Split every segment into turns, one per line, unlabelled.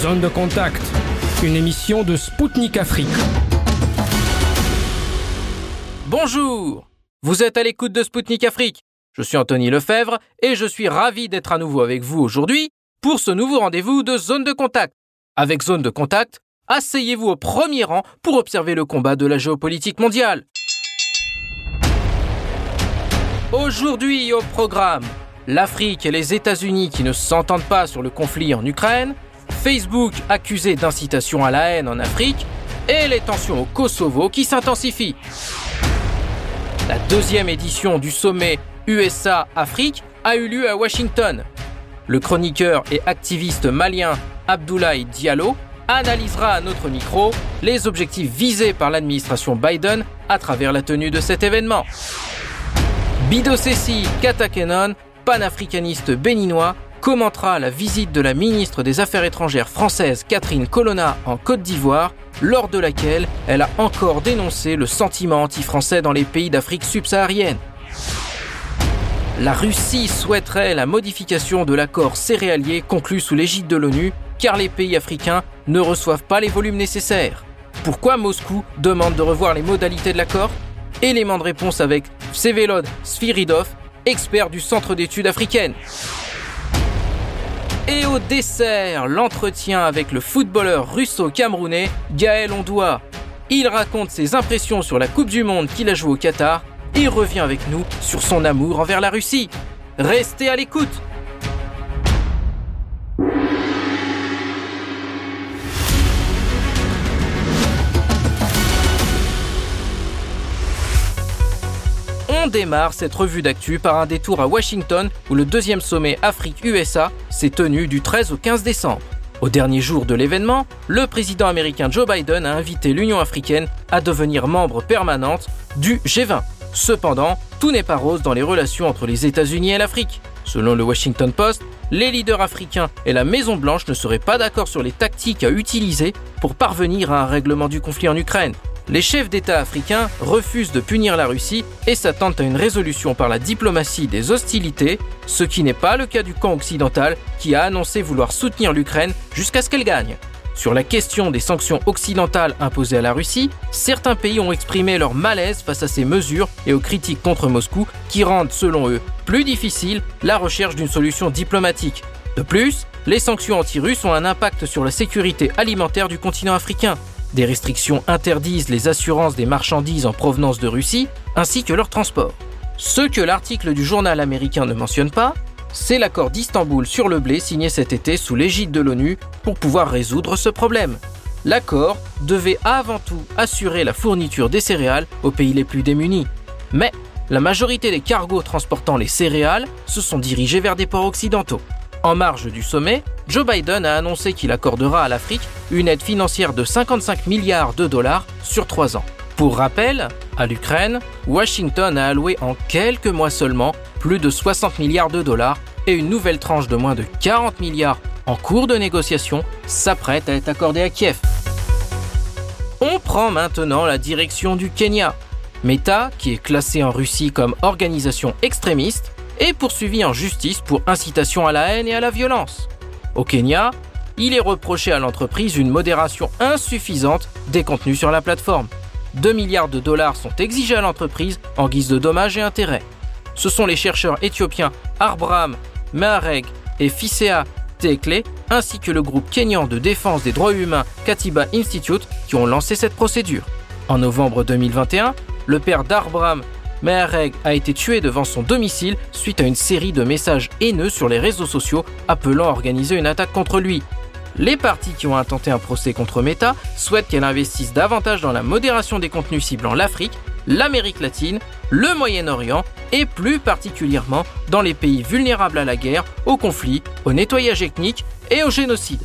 Zone de contact, une émission de Spoutnik Afrique.
Bonjour Vous êtes à l'écoute de Spoutnik Afrique. Je suis Anthony Lefebvre et je suis ravi d'être à nouveau avec vous aujourd'hui pour ce nouveau rendez-vous de Zone de contact. Avec Zone de contact, asseyez-vous au premier rang pour observer le combat de la géopolitique mondiale. Aujourd'hui au programme, l'Afrique et les États-Unis qui ne s'entendent pas sur le conflit en Ukraine, Facebook accusé d'incitation à la haine en Afrique et les tensions au Kosovo qui s'intensifient. La deuxième édition du sommet USA-Afrique a eu lieu à Washington. Le chroniqueur et activiste malien Abdoulaye Diallo analysera à notre micro les objectifs visés par l'administration Biden à travers la tenue de cet événement. Bidosessi Katakenon, panafricaniste béninois, commentera la visite de la ministre des Affaires étrangères française Catherine Colonna en Côte d'Ivoire, lors de laquelle elle a encore dénoncé le sentiment anti-français dans les pays d'Afrique subsaharienne. La Russie souhaiterait la modification de l'accord céréalier conclu sous l'égide de l'ONU, car les pays africains ne reçoivent pas les volumes nécessaires. Pourquoi Moscou demande de revoir les modalités de l'accord? Élément de réponse avec Vsevelod Sviridov, expert du Centre d'études africaines. Et au dessert, l'entretien avec le footballeur russo-camerounais Gaël Ondoa. Il raconte ses impressions sur la Coupe du Monde qu'il a jouée au Qatar et revient avec nous sur son amour envers la Russie. Restez à l'écoute On démarre cette revue d'actu par un détour à Washington où le deuxième sommet Afrique-USA s'est tenu du 13 au 15 décembre. Au dernier jour de l'événement, le président américain Joe Biden a invité l'Union africaine à devenir membre permanente du G20. Cependant, tout n'est pas rose dans les relations entre les États-Unis et l'Afrique. Selon le Washington Post, les leaders africains et la Maison-Blanche ne seraient pas d'accord sur les tactiques à utiliser pour parvenir à un règlement du conflit en Ukraine. Les chefs d'État africains refusent de punir la Russie et s'attendent à une résolution par la diplomatie des hostilités, ce qui n'est pas le cas du camp occidental qui a annoncé vouloir soutenir l'Ukraine jusqu'à ce qu'elle gagne. Sur la question des sanctions occidentales imposées à la Russie, certains pays ont exprimé leur malaise face à ces mesures et aux critiques contre Moscou qui rendent, selon eux, plus difficile la recherche d'une solution diplomatique. De plus, les sanctions anti-russes ont un impact sur la sécurité alimentaire du continent africain. Des restrictions interdisent les assurances des marchandises en provenance de Russie, ainsi que leur transport. Ce que l'article du journal américain ne mentionne pas, c'est l'accord d'Istanbul sur le blé signé cet été sous l'égide de l'ONU pour pouvoir résoudre ce problème. L'accord devait avant tout assurer la fourniture des céréales aux pays les plus démunis. Mais la majorité des cargos transportant les céréales se sont dirigés vers des ports occidentaux. En marge du sommet, Joe Biden a annoncé qu'il accordera à l'Afrique une aide financière de 55 milliards de dollars sur trois ans. Pour rappel, à l'Ukraine, Washington a alloué en quelques mois seulement plus de 60 milliards de dollars et une nouvelle tranche de moins de 40 milliards en cours de négociation s'apprête à être accordée à Kiev. On prend maintenant la direction du Kenya. Meta, qui est classé en Russie comme organisation extrémiste, est poursuivi en justice pour incitation à la haine et à la violence. Au Kenya, il est reproché à l'entreprise une modération insuffisante des contenus sur la plateforme. 2 milliards de dollars sont exigés à l'entreprise en guise de dommages et intérêts. Ce sont les chercheurs éthiopiens Arbram Mehareg et Fisea Tekle, ainsi que le groupe kenyan de défense des droits humains Katiba Institute qui ont lancé cette procédure. En novembre 2021, le père d'Arbram Mehareg a été tué devant son domicile suite à une série de messages haineux sur les réseaux sociaux appelant à organiser une attaque contre lui. Les partis qui ont intenté un procès contre Meta souhaitent qu'elle investisse davantage dans la modération des contenus ciblant l'Afrique, l'Amérique latine, le Moyen-Orient et plus particulièrement dans les pays vulnérables à la guerre, au conflit, au nettoyage ethnique et au génocide.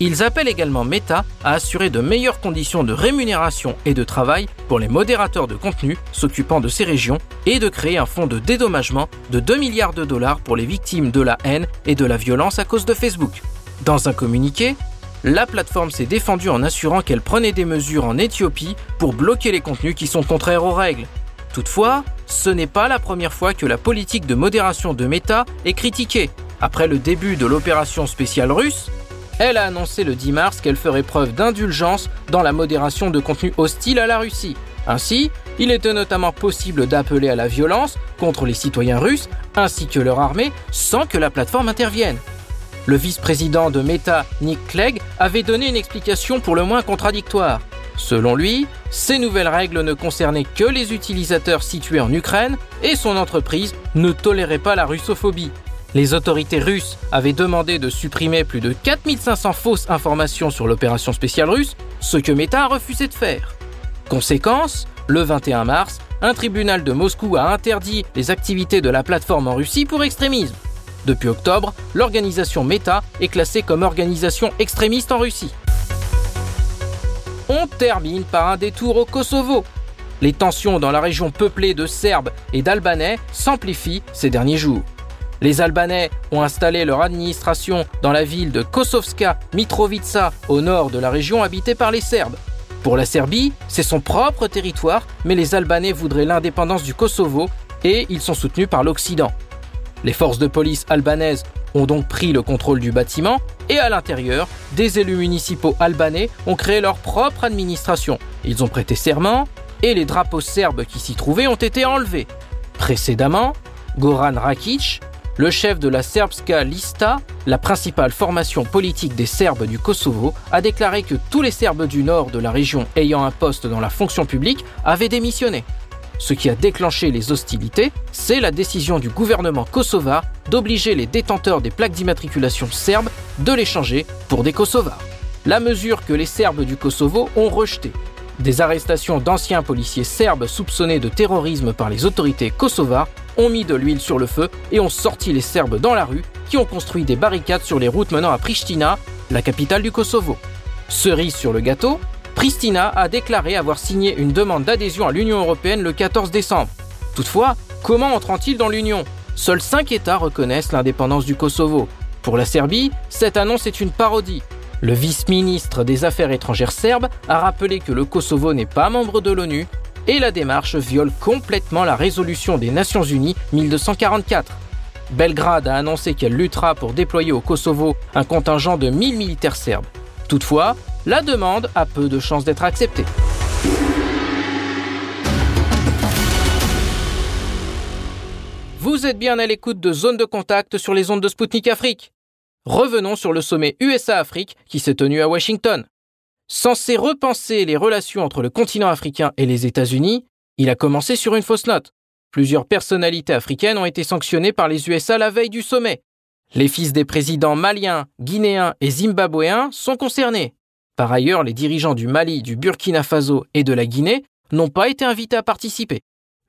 Ils appellent également Meta à assurer de meilleures conditions de rémunération et de travail pour les modérateurs de contenu s'occupant de ces régions et de créer un fonds de dédommagement de 2 milliards de dollars pour les victimes de la haine et de la violence à cause de Facebook. Dans un communiqué, la plateforme s'est défendue en assurant qu'elle prenait des mesures en Éthiopie pour bloquer les contenus qui sont contraires aux règles. Toutefois, ce n'est pas la première fois que la politique de modération de Meta est critiquée. Après le début de l'opération spéciale russe, elle a annoncé le 10 mars qu'elle ferait preuve d'indulgence dans la modération de contenus hostiles à la Russie. Ainsi, il était notamment possible d'appeler à la violence contre les citoyens russes ainsi que leur armée sans que la plateforme intervienne. Le vice-président de Meta, Nick Clegg, avait donné une explication pour le moins contradictoire. Selon lui, ces nouvelles règles ne concernaient que les utilisateurs situés en Ukraine et son entreprise ne tolérait pas la russophobie. Les autorités russes avaient demandé de supprimer plus de 4500 fausses informations sur l'opération spéciale russe, ce que Meta a refusé de faire. Conséquence, le 21 mars, un tribunal de Moscou a interdit les activités de la plateforme en Russie pour extrémisme. Depuis octobre, l'organisation Meta est classée comme organisation extrémiste en Russie. On termine par un détour au Kosovo. Les tensions dans la région peuplée de Serbes et d'Albanais s'amplifient ces derniers jours. Les Albanais ont installé leur administration dans la ville de Kosovska Mitrovica au nord de la région habitée par les Serbes. Pour la Serbie, c'est son propre territoire, mais les Albanais voudraient l'indépendance du Kosovo et ils sont soutenus par l'Occident. Les forces de police albanaises ont donc pris le contrôle du bâtiment et à l'intérieur, des élus municipaux albanais ont créé leur propre administration. Ils ont prêté serment et les drapeaux serbes qui s'y trouvaient ont été enlevés. Précédemment, Goran Rakic, le chef de la Serbska Lista, la principale formation politique des Serbes du Kosovo, a déclaré que tous les Serbes du nord de la région ayant un poste dans la fonction publique avaient démissionné. Ce qui a déclenché les hostilités, c'est la décision du gouvernement kosovar d'obliger les détenteurs des plaques d'immatriculation serbes de les changer pour des Kosovars. La mesure que les Serbes du Kosovo ont rejetée. Des arrestations d'anciens policiers serbes soupçonnés de terrorisme par les autorités kosovares ont mis de l'huile sur le feu et ont sorti les Serbes dans la rue, qui ont construit des barricades sur les routes menant à Pristina, la capitale du Kosovo. Cerise sur le gâteau, Pristina a déclaré avoir signé une demande d'adhésion à l'Union européenne le 14 décembre. Toutefois, comment entrent-ils dans l'Union? Seuls cinq États reconnaissent l'indépendance du Kosovo. Pour la Serbie, cette annonce est une parodie. Le vice-ministre des Affaires étrangères serbe a rappelé que le Kosovo n'est pas membre de l'ONU et la démarche viole complètement la résolution des Nations Unies 1244. Belgrade a annoncé qu'elle luttera pour déployer au Kosovo un contingent de 1000 militaires serbes. Toutefois, la demande a peu de chances d'être acceptée. Vous êtes bien à l'écoute de Zone de contact sur les ondes de Spoutnik Afrique. Revenons sur le sommet USA-Afrique qui s'est tenu à Washington. Censé repenser les relations entre le continent africain et les États-Unis, il a commencé sur une fausse note. Plusieurs personnalités africaines ont été sanctionnées par les USA la veille du sommet. Les fils des présidents maliens, guinéens et zimbabwéens sont concernés. Par ailleurs, les dirigeants du Mali, du Burkina Faso et de la Guinée n'ont pas été invités à participer.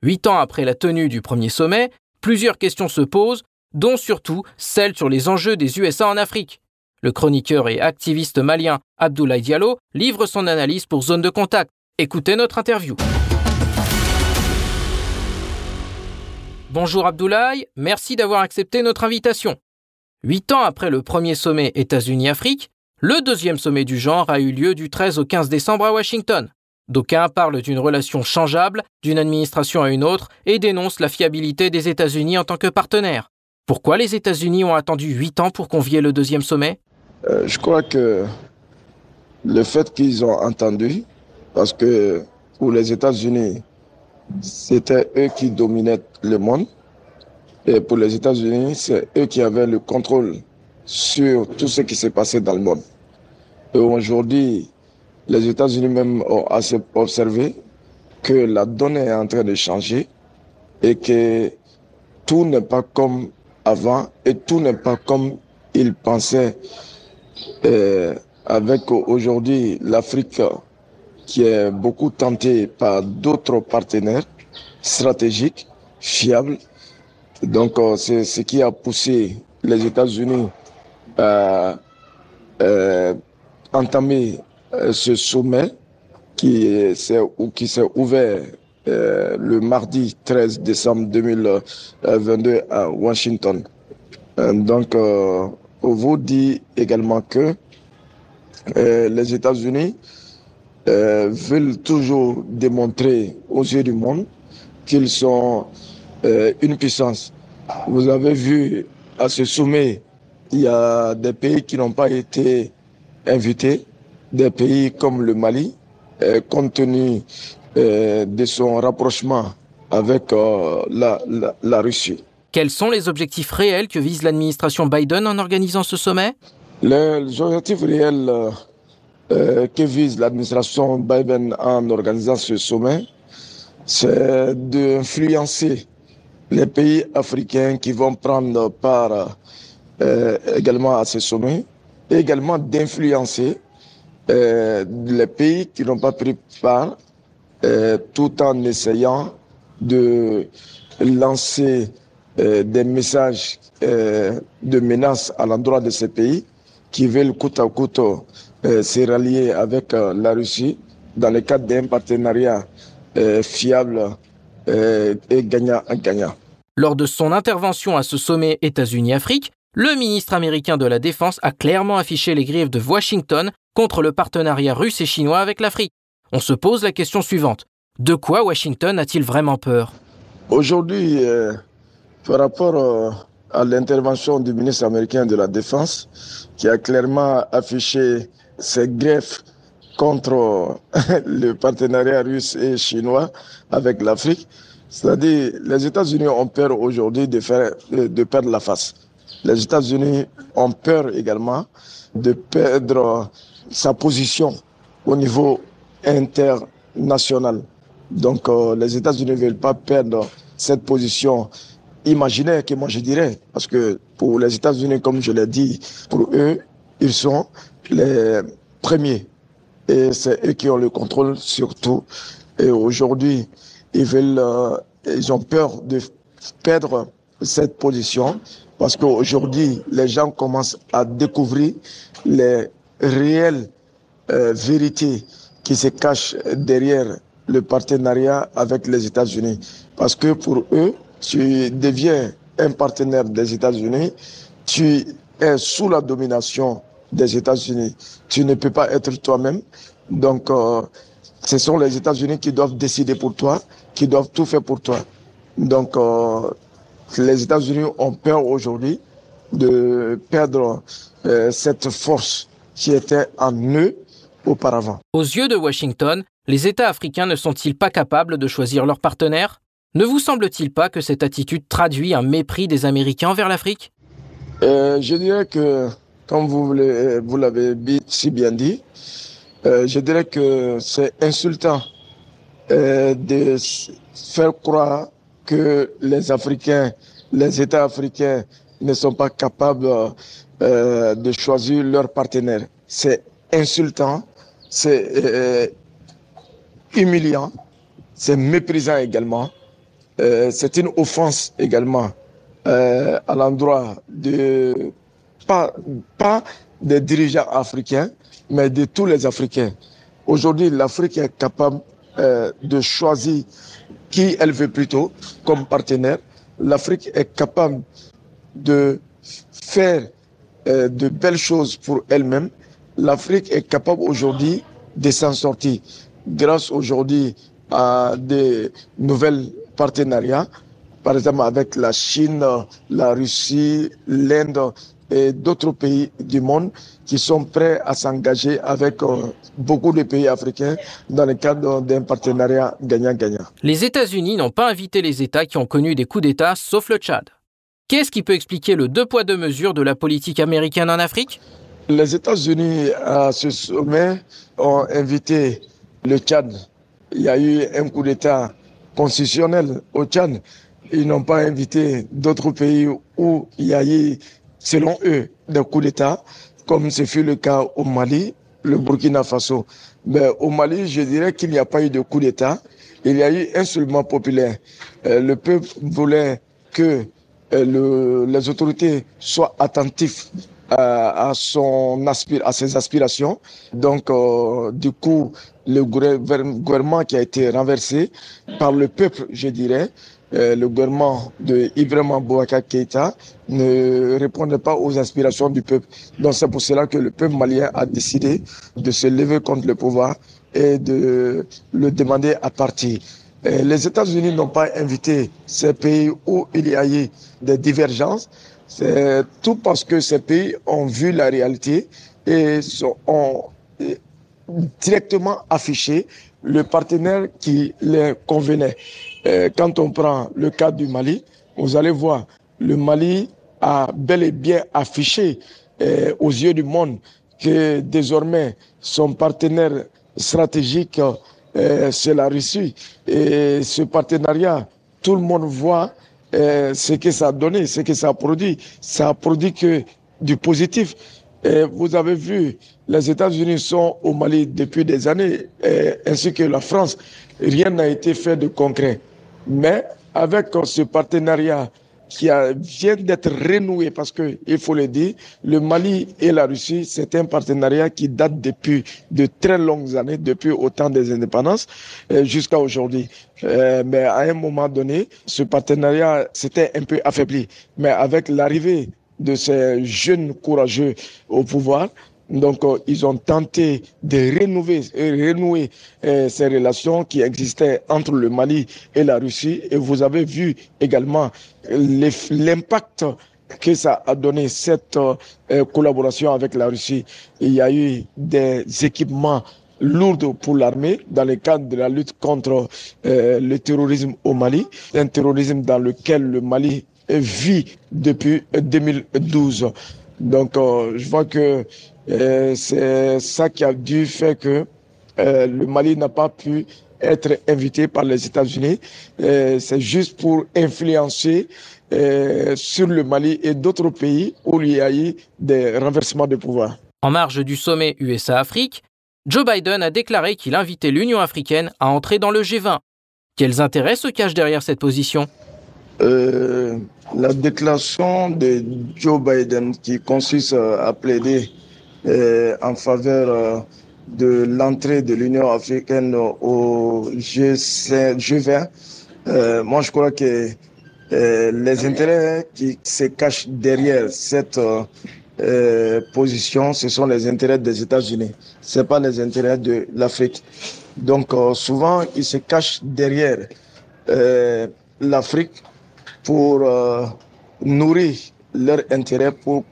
Huit ans après la tenue du premier sommet, plusieurs questions se posent, dont surtout celle sur les enjeux des USA en Afrique. Le chroniqueur et activiste malien Abdoulaye Diallo livre son analyse pour Zone de Contact. Écoutez notre interview. Bonjour Abdoulaye, merci d'avoir accepté notre invitation. Huit ans après le premier sommet États-Unis-Afrique, le deuxième sommet du genre a eu lieu du 13 au 15 décembre à Washington. D'aucuns parlent d'une relation changeable d'une administration à une autre et dénoncent la fiabilité des États-Unis en tant que partenaire. Pourquoi les États-Unis ont attendu huit ans pour convier le deuxième sommet?
Euh, je crois que le fait qu'ils ont entendu, parce que pour les États-Unis, c'était eux qui dominaient le monde. Et pour les États-Unis, c'est eux qui avaient le contrôle sur tout ce qui s'est passé dans le monde. Et aujourd'hui, les États-Unis même ont assez observé que la donne est en train de changer et que tout n'est pas comme avant et tout n'est pas comme ils pensaient euh, avec aujourd'hui l'Afrique qui est beaucoup tentée par d'autres partenaires stratégiques, fiables. Donc euh, c'est ce qui a poussé les États-Unis à euh, entamer ce sommet qui s'est qui ouvert le mardi 13 décembre 2022 à Washington. donc vous dit également que euh, les États-Unis euh, veulent toujours démontrer aux yeux du monde qu'ils sont euh, une puissance. Vous avez vu à ce sommet, il y a des pays qui n'ont pas été invité des pays comme le Mali, compte tenu de son rapprochement avec la, la Russie.
Quels sont les objectifs réels que vise l'administration Biden en organisant ce sommet?
Les objectifs réels euh, que vise l'administration Biden en organisant ce sommet, c'est d'influencer les pays africains qui vont prendre part euh, également à ce sommet, et également d'influencer euh, les pays qui n'ont pas pris part, tout en essayant de lancer euh, des messages euh, de menaces à l'endroit de ces pays qui veulent coûte à coûte euh, se rallier avec la Russie dans le cadre d'un partenariat fiable et gagnant-gagnant.
Lors de son intervention à ce sommet États-Unis-Afrique, le ministre américain de la Défense a clairement affiché les griffes de Washington contre le partenariat russe et chinois avec l'Afrique. On se pose la question suivante. De quoi Washington a-t-il vraiment peur?
Aujourd'hui, par rapport euh, à l'intervention du ministre américain de la Défense, qui a clairement affiché ses greffes contre euh, le partenariat russe et chinois avec l'Afrique, c'est-à-dire les États-Unis ont peur aujourd'hui de, de perdre la face. Les États-Unis ont peur également de perdre sa position au niveau international. Donc euh, les États-Unis ne veulent pas perdre cette position imaginaire que moi je dirais. Parce que pour les États-Unis, comme je l'ai dit, pour eux, ils sont les premiers. Et c'est eux qui ont le contrôle surtout. Et aujourd'hui, ils veulent, euh, ils ont peur de perdre cette position parce qu'aujourd'hui, les gens commencent à découvrir les réelles euh, vérités qui se cachent derrière le partenariat avec les États-Unis. Parce que pour eux, tu deviens un partenaire des États-Unis, tu es sous la domination des États-Unis. Tu ne peux pas être toi-même. Donc, euh, ce sont les États-Unis qui doivent décider pour toi, qui doivent tout faire pour toi. Donc, euh, les États-Unis ont peur aujourd'hui de perdre euh, cette force qui était en eux auparavant.
Aux yeux de Washington, les États africains ne sont-ils pas capables de choisir leurs partenaires ne vous semble-t-il pas que cette attitude traduit un mépris des Américains envers l'Afrique?
Euh, Je dirais que, comme vous l'avez si bien dit, euh, je dirais que c'est insultant euh, de faire croire que les Africains, les États africains ne sont pas capables de choisir leur partenaire. C'est insultant, c'est humiliant, c'est méprisant également. Euh, c'est une offense également euh, à l'endroit de pas, pas des dirigeants africains, mais de tous les Africains. Aujourd'hui, l'Afrique est capable euh, de choisir qui elle veut plutôt comme partenaire. L'Afrique est capable de faire de belles choses pour elle-même. L'Afrique est capable aujourd'hui de s'en sortir grâce aujourd'hui à des nouvelles partenariats, par exemple avec la Chine, la Russie, l'Inde et d'autres pays du monde qui sont prêts à s'engager avec euh, beaucoup de pays africains dans le cadre d'un partenariat gagnant-gagnant.
Les États-Unis n'ont pas invité les États qui ont connu des coups d'État, sauf le Tchad. Qu'est-ce qui peut expliquer le deux poids deux mesures de la politique américaine en Afrique?
Les États-Unis, à ce sommet, ont invité le Tchad. Il y a eu un coup d'État constitutionnel au Tchad. Ils n'ont pas invité d'autres pays où il y a eu, selon eux, des coups d'État, comme ce fut le cas au Mali, le Burkina Faso. Mais au Mali, je dirais qu'il n'y a pas eu de coup d'État. Il y a eu un seulement populaire. Euh, le peuple voulait que euh, les autorités soient attentifs à, son à ses aspirations. Donc, euh, du coup, le gouvernement qui a été renversé par le peuple, je dirais, euh, le gouvernement de Ibrahim Bouaka Keïta ne répondait pas aux aspirations du peuple. Donc c'est pour cela que le peuple malien a décidé de se lever contre le pouvoir et de le demander à partir. Euh, les États-Unis n'ont pas invité ces pays où il y a eu des divergences. C'est tout parce que ces pays ont vu la réalité et ont directement affiché le partenaire qui les convenait. Euh, quand on prend le cas du Mali, vous allez voir, le Mali a bel et bien affiché euh, aux yeux du monde que désormais son partenaire stratégique, euh, c'est la Russie. Et ce partenariat, tout le monde voit euh, ce que ça a donné, ce que ça a produit. Ça a produit que du positif. Et vous avez vu, les États-Unis sont au Mali depuis des années, ainsi que la France. Rien n'a été fait de concret. Mais avec ce partenariat qui a, vient d'être renoué parce que, il faut le dire, le Mali et la Russie, c'est un partenariat qui date depuis de très longues années, depuis au temps des indépendances euh, jusqu'à aujourd'hui. Euh, mais à un moment donné, ce partenariat s'était un peu affaibli. Mais avec l'arrivée de ces jeunes courageux au pouvoir, donc, euh, ils ont tenté de renouer, renouer euh, ces relations qui existaient entre le Mali et la Russie. Et vous avez vu également l'impact que ça a donné cette euh, collaboration avec la Russie. Il y a eu des équipements lourds pour l'armée dans le cadre de la lutte contre le terrorisme au Mali, un terrorisme dans lequel le Mali vit depuis 2012. Donc, je vois que c'est ça qui a dû faire que euh, le Mali n'a pas pu être invité par les États-Unis. C'est juste pour influencer euh, sur le Mali et d'autres pays où il y a eu des renversements de pouvoir.
En marge du sommet USA-Afrique, Joe Biden a déclaré qu'il invitait l'Union africaine à entrer dans le G20. Quels intérêts se cachent derrière cette position?
Euh, La déclaration de Joe Biden qui consiste à plaider euh, en faveur euh, de l'entrée de l'Union africaine au G20. Euh, moi, je crois que les intérêts qui se cachent derrière cette position, ce sont les intérêts des États-Unis. Ce pas les intérêts de l'Afrique. Donc, souvent, ils se cachent derrière l'Afrique pour nourrir leurs intérêts, pour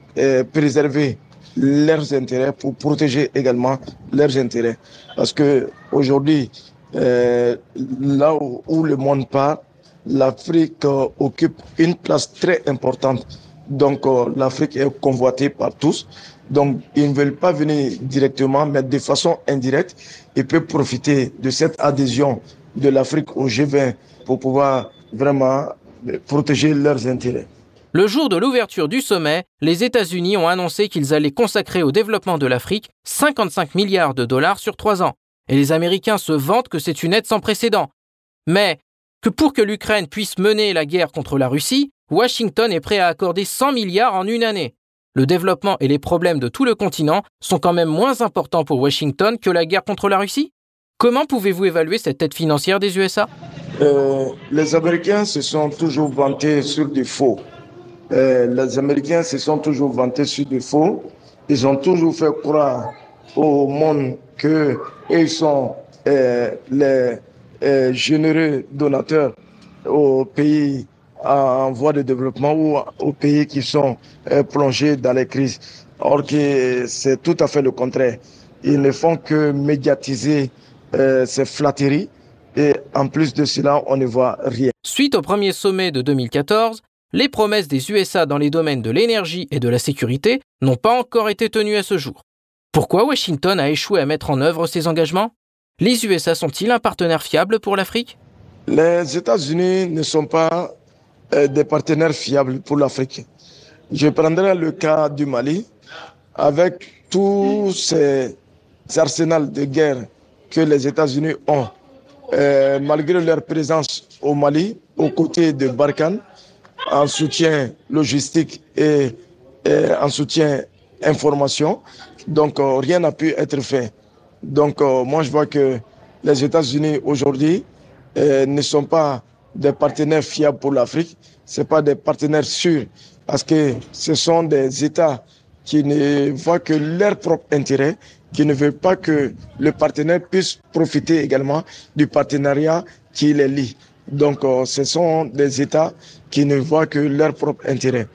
préserver leurs intérêts, pour protéger également leurs intérêts. Parce que aujourd'hui, euh, là où, le monde part, l'Afrique euh, occupe une place très importante. Donc euh, l'Afrique est convoitée par tous. Donc ils ne veulent pas venir directement, mais de façon indirecte, ils peuvent profiter de cette adhésion de l'Afrique au G20 pour pouvoir vraiment protéger leurs intérêts.
Le jour de l'ouverture du sommet, les États-Unis ont annoncé qu'ils allaient consacrer au développement de l'Afrique 55 milliards de dollars sur trois ans. Et les Américains se vantent que c'est une aide sans précédent. Mais que pour que l'Ukraine puisse mener la guerre contre la Russie, Washington est prêt à accorder 100 milliards en une année. Le développement et les problèmes de tout le continent sont quand même moins importants pour Washington que la guerre contre la Russie Comment pouvez-vous évaluer cette aide financière des USA
euh, Les Américains se sont toujours vantés sur des faux. Euh, les Américains se sont toujours vantés sur des faux. Ils ont toujours fait croire au monde qu'ils sont euh, les euh, généreux donateurs aux pays en voie de développement ou aux pays qui sont plongés dans les crises. Or que c'est tout à fait le contraire. Ils ne font que médiatiser ces flatteries et en plus de cela, on ne voit rien.
Suite au premier sommet de 2014, les promesses des USA dans les domaines de l'énergie et de la sécurité n'ont pas encore été tenues à ce jour. Pourquoi Washington a échoué à mettre en œuvre ses engagements? Les USA sont-ils un partenaire fiable pour l'Afrique?
Les États-Unis ne sont pas euh, des partenaires fiables pour l'Afrique. Je prendrai le cas du Mali. Avec tous ces arsenals de guerre que les États-Unis ont, euh, malgré leur présence au Mali, aux côtés de Barkhane, en soutien logistique et, en soutien information. Donc, euh, rien n'a pu être fait. Donc, euh, moi, je vois que les États-Unis aujourd'hui euh, ne sont pas des partenaires fiables pour l'Afrique. Ce pas des partenaires sûrs parce que ce sont des États qui ne voient que leur propre intérêt, qui ne veulent pas que le partenaire puisse profiter également du partenariat qui les lie. Donc, ce sont des États qui ne voient que leur propre intérêt.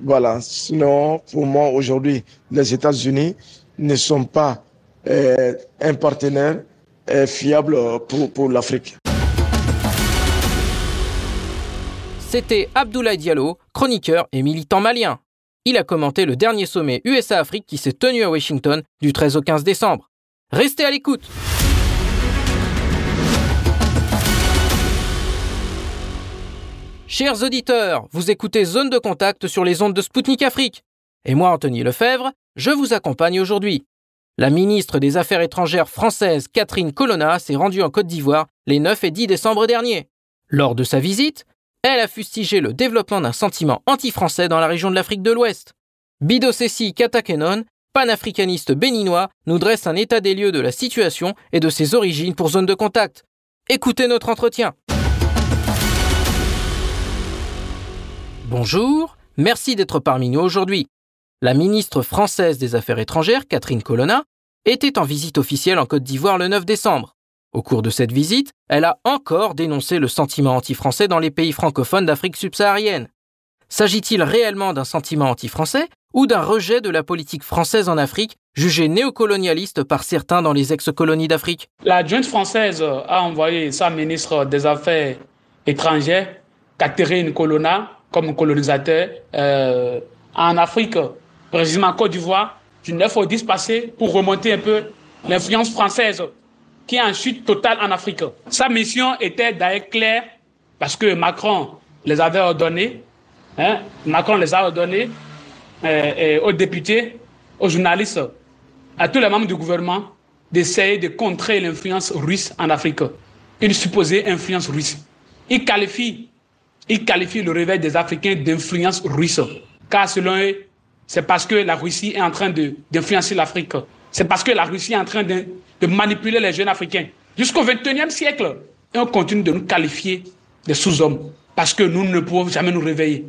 Voilà. Sinon, pour moi, aujourd'hui, les États-Unis ne sont pas euh, un partenaire euh, fiable pour, pour l'Afrique.
C'était Abdoulaye Diallo, chroniqueur et militant malien. Il a commenté le dernier sommet USA-Afrique qui s'est tenu à Washington du 13 au 15 décembre. Restez à l'écoute. Chers auditeurs, vous écoutez Zone de contact sur les ondes de Spoutnik Afrique. Et moi, Anthony Lefebvre, je vous accompagne aujourd'hui. La ministre des Affaires étrangères française Catherine Colonna s'est rendue en Côte d'Ivoire les 9 et 10 décembre dernier. Lors de sa visite, elle a fustigé le développement d'un sentiment anti-français dans la région de l'Afrique de l'Ouest. Bidosessi Katakenon, panafricaniste béninois, nous dresse un état des lieux de la situation et de ses origines pour zone de contact. Écoutez notre entretien. Bonjour, merci d'être parmi nous aujourd'hui. La ministre française des Affaires étrangères, Catherine Colonna, était en visite officielle en Côte d'Ivoire le 9 décembre. Au cours de cette visite, elle a encore dénoncé le sentiment anti-français dans les pays francophones d'Afrique subsaharienne. S'agit-il réellement d'un sentiment anti-français ou d'un rejet de la politique française en Afrique, jugée néocolonialiste par certains dans les ex-colonies d'Afrique?
La junte française a envoyé sa ministre des Affaires étrangères, Catherine Colonna, comme colonisateur euh, en Afrique, précisément en Côte d'Ivoire, du 9 au 10 passé, pour remonter un peu l'influence française qui est en chute totale en Afrique. Sa mission était d'ailleurs claire parce que Macron les avait ordonnés, hein, Macron les a ordonnés euh, aux députés, aux journalistes, à tous les membres du gouvernement d'essayer de contrer l'influence russe en Afrique, une supposée influence russe. Il qualifie il qualifie le réveil des Africains d'influence russe. Car selon eux, c'est parce que la Russie est en train d'influencer l'Afrique. C'est parce que la Russie est en train de, manipuler les jeunes Africains. Jusqu'au XXIe siècle. Et on continue de nous qualifier de sous-hommes. Parce que nous ne pouvons jamais nous réveiller.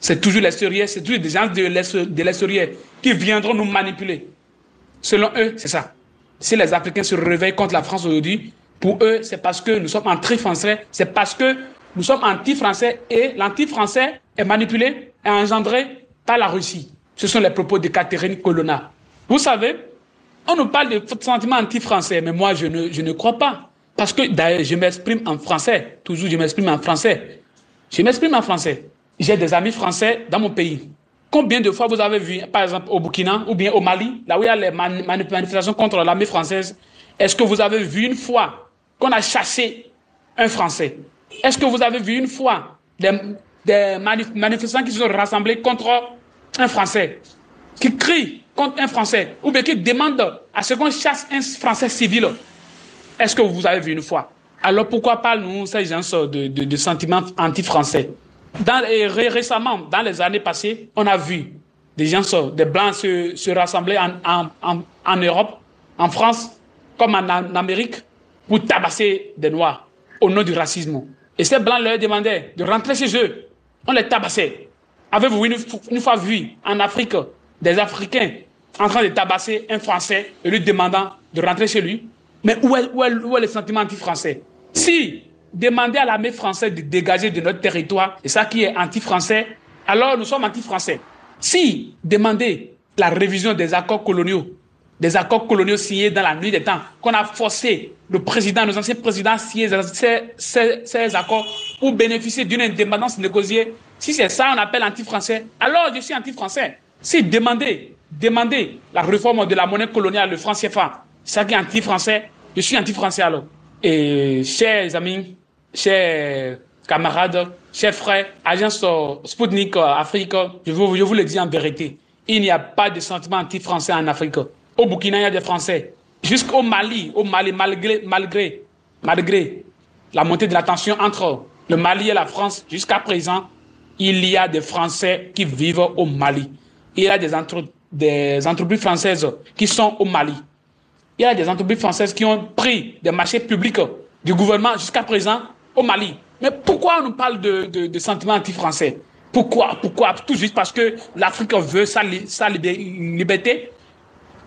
C'est toujours l'extérieur, c'est toujours des gens de l'extérieur qui viendront nous manipuler. Selon eux, c'est ça. Si les Africains se réveillent contre la France aujourd'hui, pour eux, c'est parce que nous sommes en tri-français, c'est parce que nous sommes anti-français et l'anti-français est manipulé et engendré par la Russie. Ce sont les propos de Catherine Colonna. Vous savez, on nous parle de sentiments anti-français, mais moi, je ne, je ne crois pas. Parce que d'ailleurs, je m'exprime en français. Toujours, je m'exprime en français. Je m'exprime en français. J'ai des amis français dans mon pays. Combien de fois vous avez vu, par exemple, au Burkina ou bien au Mali, là où il y a les manifestations contre l'armée française, est-ce que vous avez vu une fois qu'on a chassé un Français? Est-ce que vous avez vu une fois des, manifestants qui se sont rassemblés contre un Français, qui crient contre un Français, ou bien qui demandent à ce qu'on chasse un Français civil? Est-ce que vous avez vu une fois? Alors pourquoi parlons-nous ces gens de, de, sentiments anti-français? Récemment, dans les années passées, on a vu des gens, des Blancs se, se rassembler en, Europe, en France, comme en Amérique, pour tabasser des Noirs au nom du racisme. Et ces blancs leur demandaient de rentrer chez eux. On les tabassait. Avez-vous une, fois vu en Afrique des Africains en train de tabasser un Français et lui demandant de rentrer chez lui? Mais où est, où le sentiment anti-français? Si demander à l'armée française de dégager de notre territoire, et ça qui est anti-français, alors nous sommes anti-français. Si demander la révision des accords coloniaux des accords coloniaux signés dans la nuit des temps, qu'on a forcé le président, nos anciens présidents à signer ces, accords pour bénéficier d'une indépendance négociée. Si c'est ça on appelle anti-français, alors je suis anti-français. Si demander, demander la réforme de la monnaie coloniale, le franc CFA, ça qui est anti-français, je suis anti-français alors. Et chers amis, chers camarades, chers frères, agence Sputnik Afrique, je vous, je vous le dis en vérité, il n'y a pas de sentiment anti-français en Afrique. Au Burkina, il y a des Français. Jusqu'au Mali, au Mali, malgré, la montée de la tension entre le Mali et la France, jusqu'à présent, il y a des Français qui vivent au Mali. Il y a des, des entreprises françaises qui sont au Mali. Il y a des entreprises françaises qui ont pris des marchés publics du gouvernement jusqu'à présent au Mali. Mais pourquoi on nous parle de, de, sentiments anti-français? Pourquoi? Pourquoi? Tout juste parce que l'Afrique veut sa, sa liberté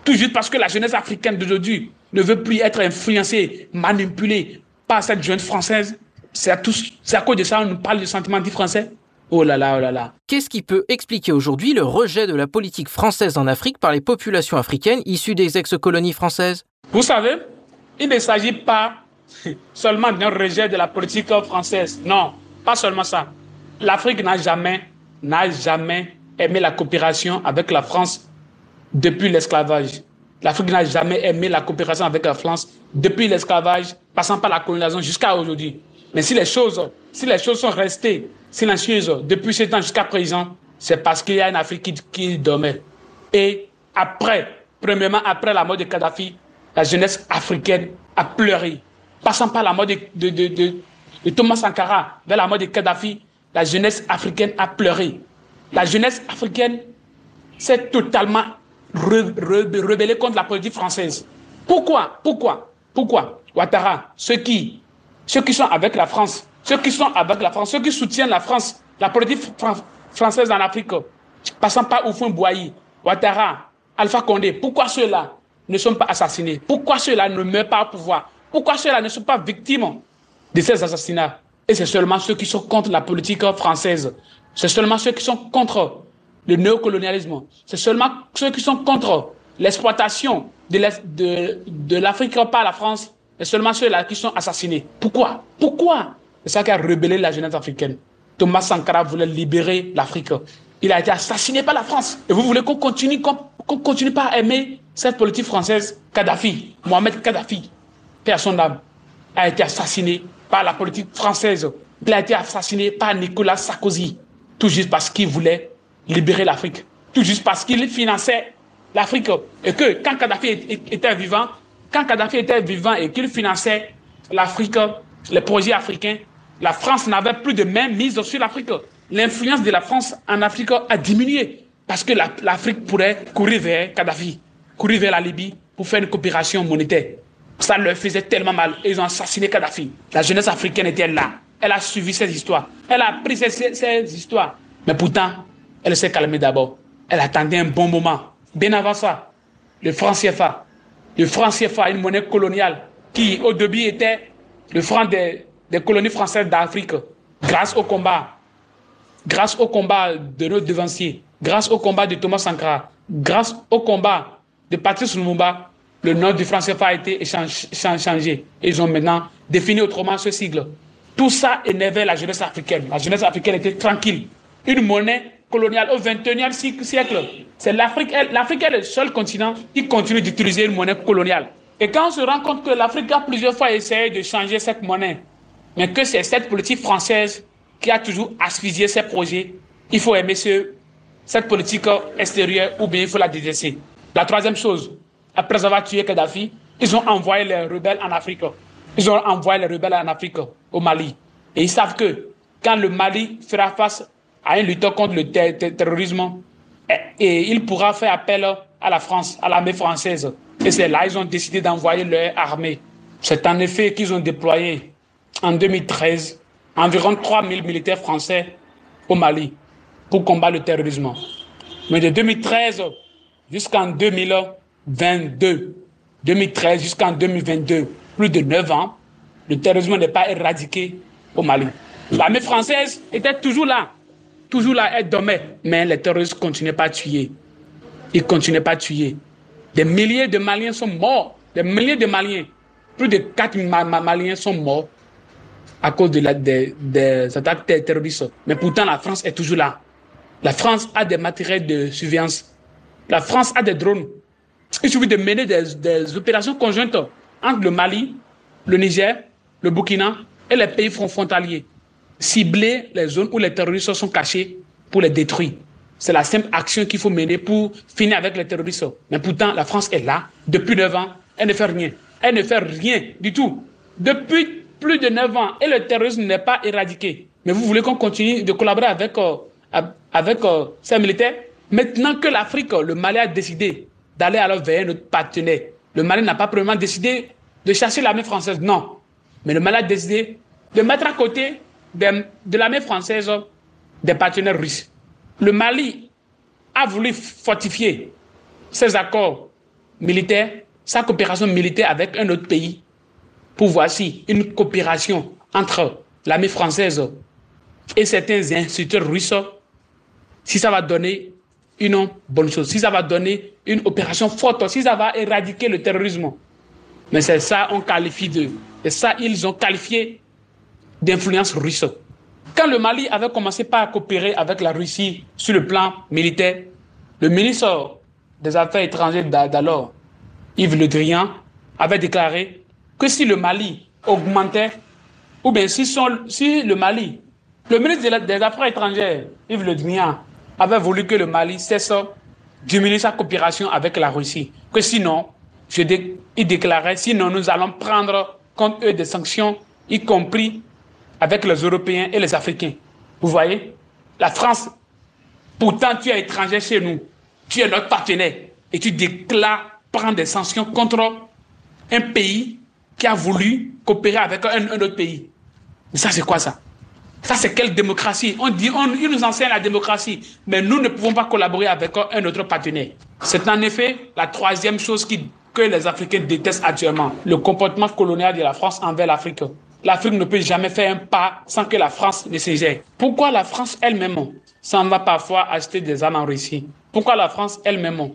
tout juste parce que la jeunesse africaine d'aujourd'hui ne veut plus être influencée, manipulée par cette jeune française. C'est à, à cause de ça qu'on nous parle de sentiment anti-français. Oh là là, oh là là.
Qu'est-ce qui peut expliquer aujourd'hui le rejet de la politique française en Afrique par les populations africaines issues des ex-colonies françaises?
Vous savez, il ne s'agit pas seulement d'un rejet de la politique française. Non, pas seulement ça. L'Afrique n'a jamais, n'a jamais aimé la coopération avec la France depuis l'esclavage. L'Afrique n'a jamais aimé la coopération avec la France depuis l'esclavage, passant par la colonisation jusqu'à aujourd'hui. Mais si les choses, si les choses sont restées silencieuses depuis ce temps jusqu'à présent, c'est parce qu'il y a une Afrique qui, dormait. Et après, premièrement, après la mort de Kadhafi, la jeunesse africaine a pleuré. Passant par la mort de, de, de, de Thomas Sankara vers la mort de Kadhafi, la jeunesse africaine a pleuré. La jeunesse africaine s'est totalement rebellée contre la politique française. Pourquoi Pourquoi Pourquoi Ouattara, ceux qui, ceux qui sont avec la France, ceux qui sont avec la France, ceux qui soutiennent la France, la politique française en Afrique, passant par Oufun Boayi, Ouattara, Alpha Condé, pourquoi ceux-là ne sont pas assassinés? Pourquoi ceux-là ne meurent pas au pouvoir? Pourquoi ceux-là ne sont pas victimes de ces assassinats? Et c'est seulement ceux qui sont contre la politique française. C'est seulement ceux qui sont contre le néocolonialisme. C'est seulement ceux qui sont contre l'exploitation de l'Afrique par la France. C'est seulement ceux-là qui sont assassinés. Pourquoi? Pourquoi? C'est ça qui a rebellé la jeunesse africaine. Thomas Sankara voulait libérer l'Afrique. Il a été assassiné par la France. Et vous voulez qu'on continue, qu'on continue pas à aimer cette politique française? Kadhafi, Mohamed Kadhafi, personne d'âme, a été assassiné par la politique française. Il a été assassiné par Nicolas Sarkozy, tout juste parce qu'il voulait libérer l'Afrique, tout juste parce qu'il finançait l'Afrique. Et que quand Kadhafi était vivant, quand Kadhafi était vivant et qu'il finançait l'Afrique, les projets africains, la France n'avait plus de main mise sur l'Afrique. L'influence de la France en Afrique a diminué parce que l'Afrique pourrait courir vers Kadhafi, courir vers la Libye pour faire une coopération monétaire. Ça leur faisait tellement mal. ils ont assassiné Kadhafi. La jeunesse africaine était là. Elle a suivi ces histoires. Elle a appris ces, ces histoires. Mais pourtant, elle s'est calmée d'abord. Elle attendait un bon moment. Bien avant ça, le franc CFA. Le franc CFA, une monnaie coloniale qui, au début, était le franc des, colonies françaises d'Afrique. Grâce au combat, grâce au combat de nos devanciers, grâce au combat de Thomas Sankara, grâce au combat de Patrice Lumumba, le nom du franc CFA a été changé. Ils ont maintenant défini autrement ce sigle. Tout ça énervait la jeunesse africaine. La jeunesse africaine était tranquille. Une monnaie coloniale au XXIe siècle. C'est l'Afrique. L'Afrique est le seul continent qui continue d'utiliser une monnaie coloniale. Et quand on se rend compte que l'Afrique a plusieurs fois essayé de changer cette monnaie, mais que c'est cette politique française qui a toujours asphyxié ces projets, il faut aimer ce, cette politique extérieure ou bien il faut la délaisser. La troisième chose, après avoir tué Kadhafi, ils ont envoyé les rebelles en Afrique. Ils ont envoyé les rebelles en Afrique, au Mali. Et ils savent que quand le Mali fera face à un lutteur contre le terrorisme, et, il pourra faire appel à la France, à l'armée française. Et c'est là qu'ils ont décidé d'envoyer leur armée. C'est en effet qu'ils ont déployé en 2013 environ 3000 militaires français au Mali pour combattre le terrorisme. Mais de 2013 jusqu'en 2022, 2013 jusqu'en 2022, plus de 9 ans, le terrorisme n'est pas éradiqué au Mali. L'armée française était toujours là, toujours là, elle dormait, mais les terroristes continuaient pas à tuer. Ils continuaient pas à tuer. Des milliers de Maliens sont morts, des milliers de Maliens, plus de 4 Maliens sont morts à cause des, attaques terroristes. Mais pourtant, la France est toujours là. La France a des matériels de surveillance. La France a des drones. Il suffit de mener des opérations conjointes entre le Mali, le Niger, le Burkina et les pays frontaliers. Cibler les zones où les terroristes sont cachés pour les détruire. C'est la simple action qu'il faut mener pour finir avec les terroristes. Mais pourtant, la France est là depuis 9 ans. Elle ne fait rien. Elle ne fait rien du tout. Depuis plus de 9 ans et le terrorisme n'est pas éradiqué. Mais vous voulez qu'on continue de collaborer avec, euh, avec euh, ces militaires? Maintenant que l'Afrique, le Mali a décidé d'aller alors vers notre partenaire, le Mali n'a pas probablement décidé de chercher l'armée française, non. Mais le Mali a décidé de mettre à côté de, de l'armée française des partenaires russes. Le Mali a voulu fortifier ses accords militaires, sa coopération militaire avec un autre pays pour voici une coopération entre l'armée française et certains instituteurs russes si ça va donner une bonne chose, si ça va donner une opération forte, si ça va éradiquer le terrorisme. Mais c'est ça, on qualifie de. Et ça, ils ont qualifié d'influence russe. Quand le Mali avait commencé par coopérer avec la Russie sur le plan militaire, le ministre des Affaires étrangères d'alors, Yves Le Drian, avait déclaré que si le Mali augmentait, ou bien si, le Mali, le ministre des Affaires étrangères, Yves Le Drian, avait voulu que le Mali cesse diminuer sa coopération avec la Russie. Que sinon, je il déclarait, sinon nous allons prendre contre eux des sanctions, y compris avec les Européens et les Africains. Vous voyez? La France, pourtant tu es étranger chez nous, tu es notre partenaire, et tu déclares prendre des sanctions contre un pays qui a voulu coopérer avec un, autre pays. Mais ça, c'est quoi ça? Ça, c'est quelle démocratie? On dit, on, ils nous enseignent la démocratie, mais nous ne pouvons pas collaborer avec un autre partenaire. C'est en effet la troisième chose que les Africains détestent actuellement, le comportement colonial de la France envers l'Afrique. L'Afrique ne peut jamais faire un pas sans que la France ne se gère. Pourquoi la France elle-même s'en va parfois acheter des armes en Russie? Pourquoi la France elle-même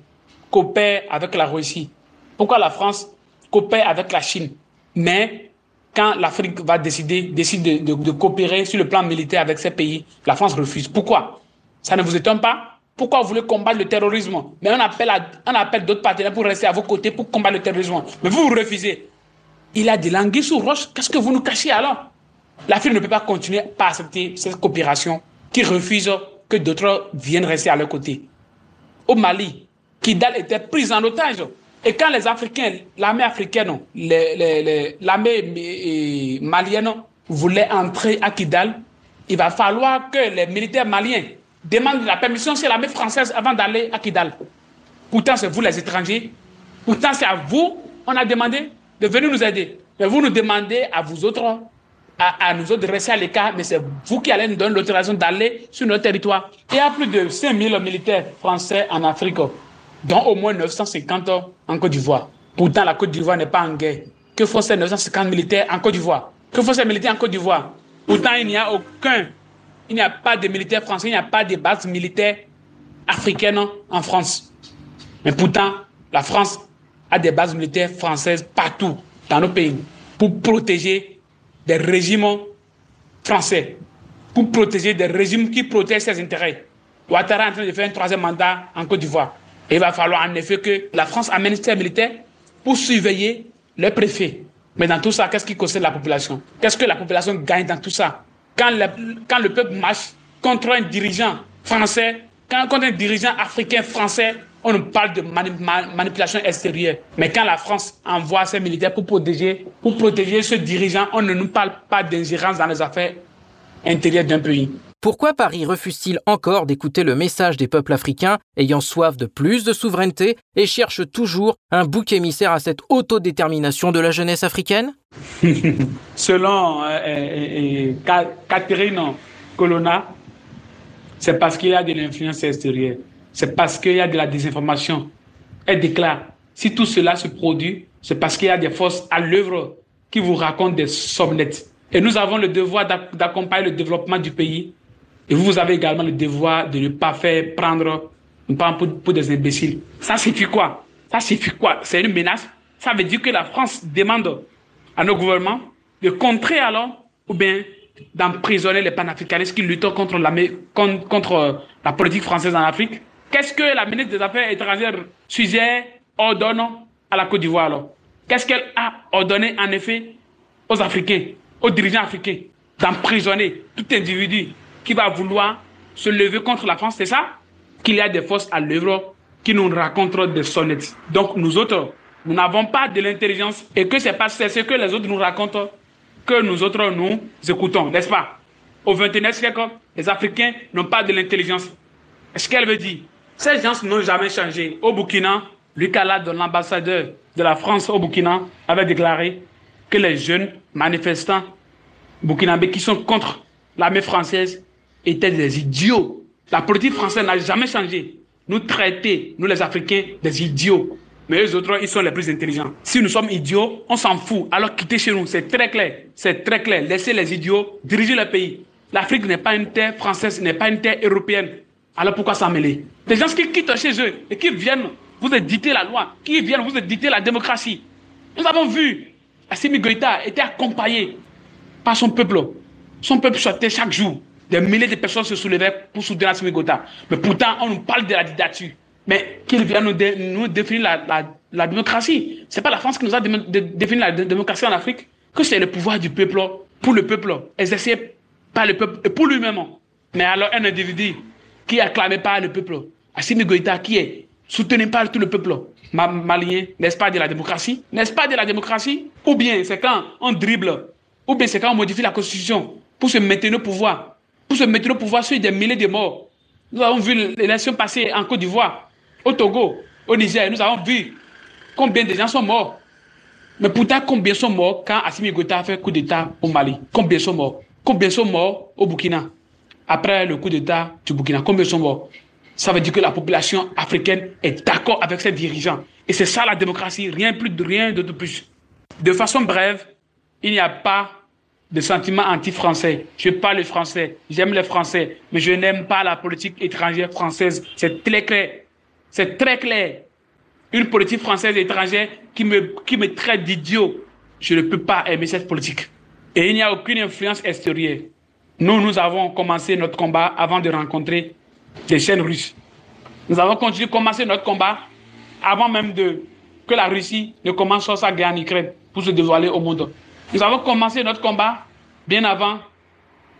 coopère avec la Russie? Pourquoi la France coopère avec la Chine? Mais quand l'Afrique va décider, décide de, coopérer sur le plan militaire avec ces pays, la France refuse. Pourquoi? Ça ne vous étonne pas? Pourquoi vous voulez combattre le terrorisme? Mais on appelle, appelle d'autres partenaires pour rester à vos côtés pour combattre le terrorisme. Mais vous refusez. Il a des langues sous roche. Qu'est-ce que vous nous cachez alors? L'Afrique ne peut pas continuer à accepter cette coopération qui refuse que d'autres viennent rester à leur côté. Au Mali, Kidal était prise en otage. Et quand les Africains, l'armée africaine, l'armée malienne voulait entrer à Kidal, il va falloir que les militaires maliens demandent la permission chez l'armée française avant d'aller à Kidal. Pourtant, c'est vous les étrangers. Pourtant, c'est à vous, on a demandé de venir nous aider. Mais vous nous demandez à vous autres, à, à nous autres rester à l'écart, mais c'est vous qui allez nous donner l'autorisation d'aller sur notre territoire. Il y a plus de 5000 militaires français en Afrique dont au moins 950 en Côte d'Ivoire. Pourtant, la Côte d'Ivoire n'est pas en guerre. Que font ces 950 militaires en Côte d'Ivoire? Que font ces militaires en Côte d'Ivoire? Pourtant, il n'y a aucun, il n'y a pas de militaires français, il n'y a pas de bases militaires africaines en France. Mais pourtant, la France a des bases militaires françaises partout dans nos pays pour protéger des régimes français, pour protéger des régimes qui protègent ses intérêts. Ouattara est en train de faire un troisième mandat en Côte d'Ivoire il va falloir en effet que la France amène ses militaires pour surveiller les préfets. Mais dans tout ça, qu'est-ce qui concerne la population? Qu'est-ce que la population gagne dans tout ça? Quand le, quand le peuple marche contre un dirigeant français, quand, contre un dirigeant africain français, on nous parle de manipulation extérieure. Mais quand la France envoie ses militaires pour protéger, pour protéger ce dirigeant, on ne nous parle pas d'ingérence dans les affaires intérieures d'un pays.
Pourquoi Paris refuse-t-il encore d'écouter le message des peuples africains ayant soif de plus de souveraineté et cherche toujours un bouc émissaire à cette autodétermination de la jeunesse africaine?
Selon euh, euh, euh, Catherine Colonna, c'est parce qu'il y a de l'influence extérieure, c'est parce qu'il y a de la désinformation. Elle déclare, si tout cela se produit, c'est parce qu'il y a des forces à l'œuvre qui vous racontent des somnettes. Et nous avons le devoir d'accompagner le développement du pays et vous, avez également le devoir de ne pas faire prendre pour, pour des imbéciles. Ça signifie quoi? Ça signifie quoi? C'est une menace? Ça veut dire que la France demande à nos gouvernements de contrer alors, ou bien d'emprisonner les panafricanistes qui luttent contre contre, contre la politique française en Afrique? Qu'est-ce que la ministre des Affaires étrangères Suzer ordonne à la Côte d'Ivoire alors? Qu'est-ce qu'elle a ordonné en effet aux Africains, aux dirigeants africains D'emprisonner tout individu qui va vouloir se lever contre la France, c'est ça Qu'il y a des forces à l'œuvre qui nous racontent des sonnettes. Donc nous autres, nous n'avons pas de l'intelligence et que c'est pas ce que les autres nous racontent que nous autres nous écoutons, n'est-ce pas? Au 21e siècle, les Africains n'ont pas de l'intelligence. Est-ce qu'elle veut dire Ces gens n'ont jamais changé. Au Burkina, Luc Alad, l'ambassadeur de la France au Burkina, avait déclaré que les jeunes manifestants burkinabés qui sont contre l'armée française étaient des idiots. La politique française n'a jamais changé. Nous traiter, nous les Africains, des idiots. Mais les autres, ils sont les plus intelligents. Si nous sommes idiots, on s'en fout. Alors quittez chez nous. C'est très clair. C'est très clair. Laissez les idiots diriger le pays. l'Afrique n'est pas une terre française, n'est pas une terre européenne. Alors pourquoi s'en mêler? Des gens qui quittent chez eux et qui viennent vous éditer la loi, qui viennent vous éditer la démocratie. Nous avons vu Assimi Goïta était accompagné par son peuple. Son peuple sortait chaque jour. Des milliers de personnes se soulevaient pour soutenir Assimi Goïta. Mais pourtant, on nous parle de la dictature. Mais qu'il vienne nous, définir la, démocratie. Ce n'est pas la France qui nous a défini la démocratie en Afrique. Que c'est le pouvoir du peuple, pour le peuple, exercé par le peuple et pour lui-même. Mais alors, un individu qui est acclamé par le peuple, Assimi Goïta, qui est soutenu par tout le peuple, malien, n'est-ce pas de la démocratie? N'est-ce pas de la démocratie? Ou bien c'est quand on dribble, ou bien c'est quand on modifie la constitution pour se maintenir au pouvoir, pour se maintenir au pouvoir sur des milliers de morts? Nous avons vu l'élection passée en Côte d'Ivoire, au Togo, au Niger, nous avons vu combien de gens sont morts. Mais pourtant, combien sont morts quand Assimi Goïta a fait coup d'État au Mali? Combien sont morts? Combien sont morts au Burkina? Après le coup d'État du Burkina, combien sont morts? Ça veut dire que la population africaine est d'accord avec ses dirigeants. Et c'est ça la démocratie, rien plus de rien de plus. De façon brève, il n'y a pas de sentiment anti-français. Je parle français, j'aime les Français, mais je n'aime pas la politique étrangère française. C'est très clair. C'est très clair. Une politique française étrangère qui me, qui me traite d'idiot. Je ne peux pas aimer cette politique. Et il n'y a aucune influence extérieure. Nous, nous avons commencé notre combat avant de rencontrer des chaînes russes. Nous avons continué, commencer notre combat avant même que la Russie ne commence sa guerre en Ukraine pour se dévoiler au monde. Nous avons commencé notre combat bien avant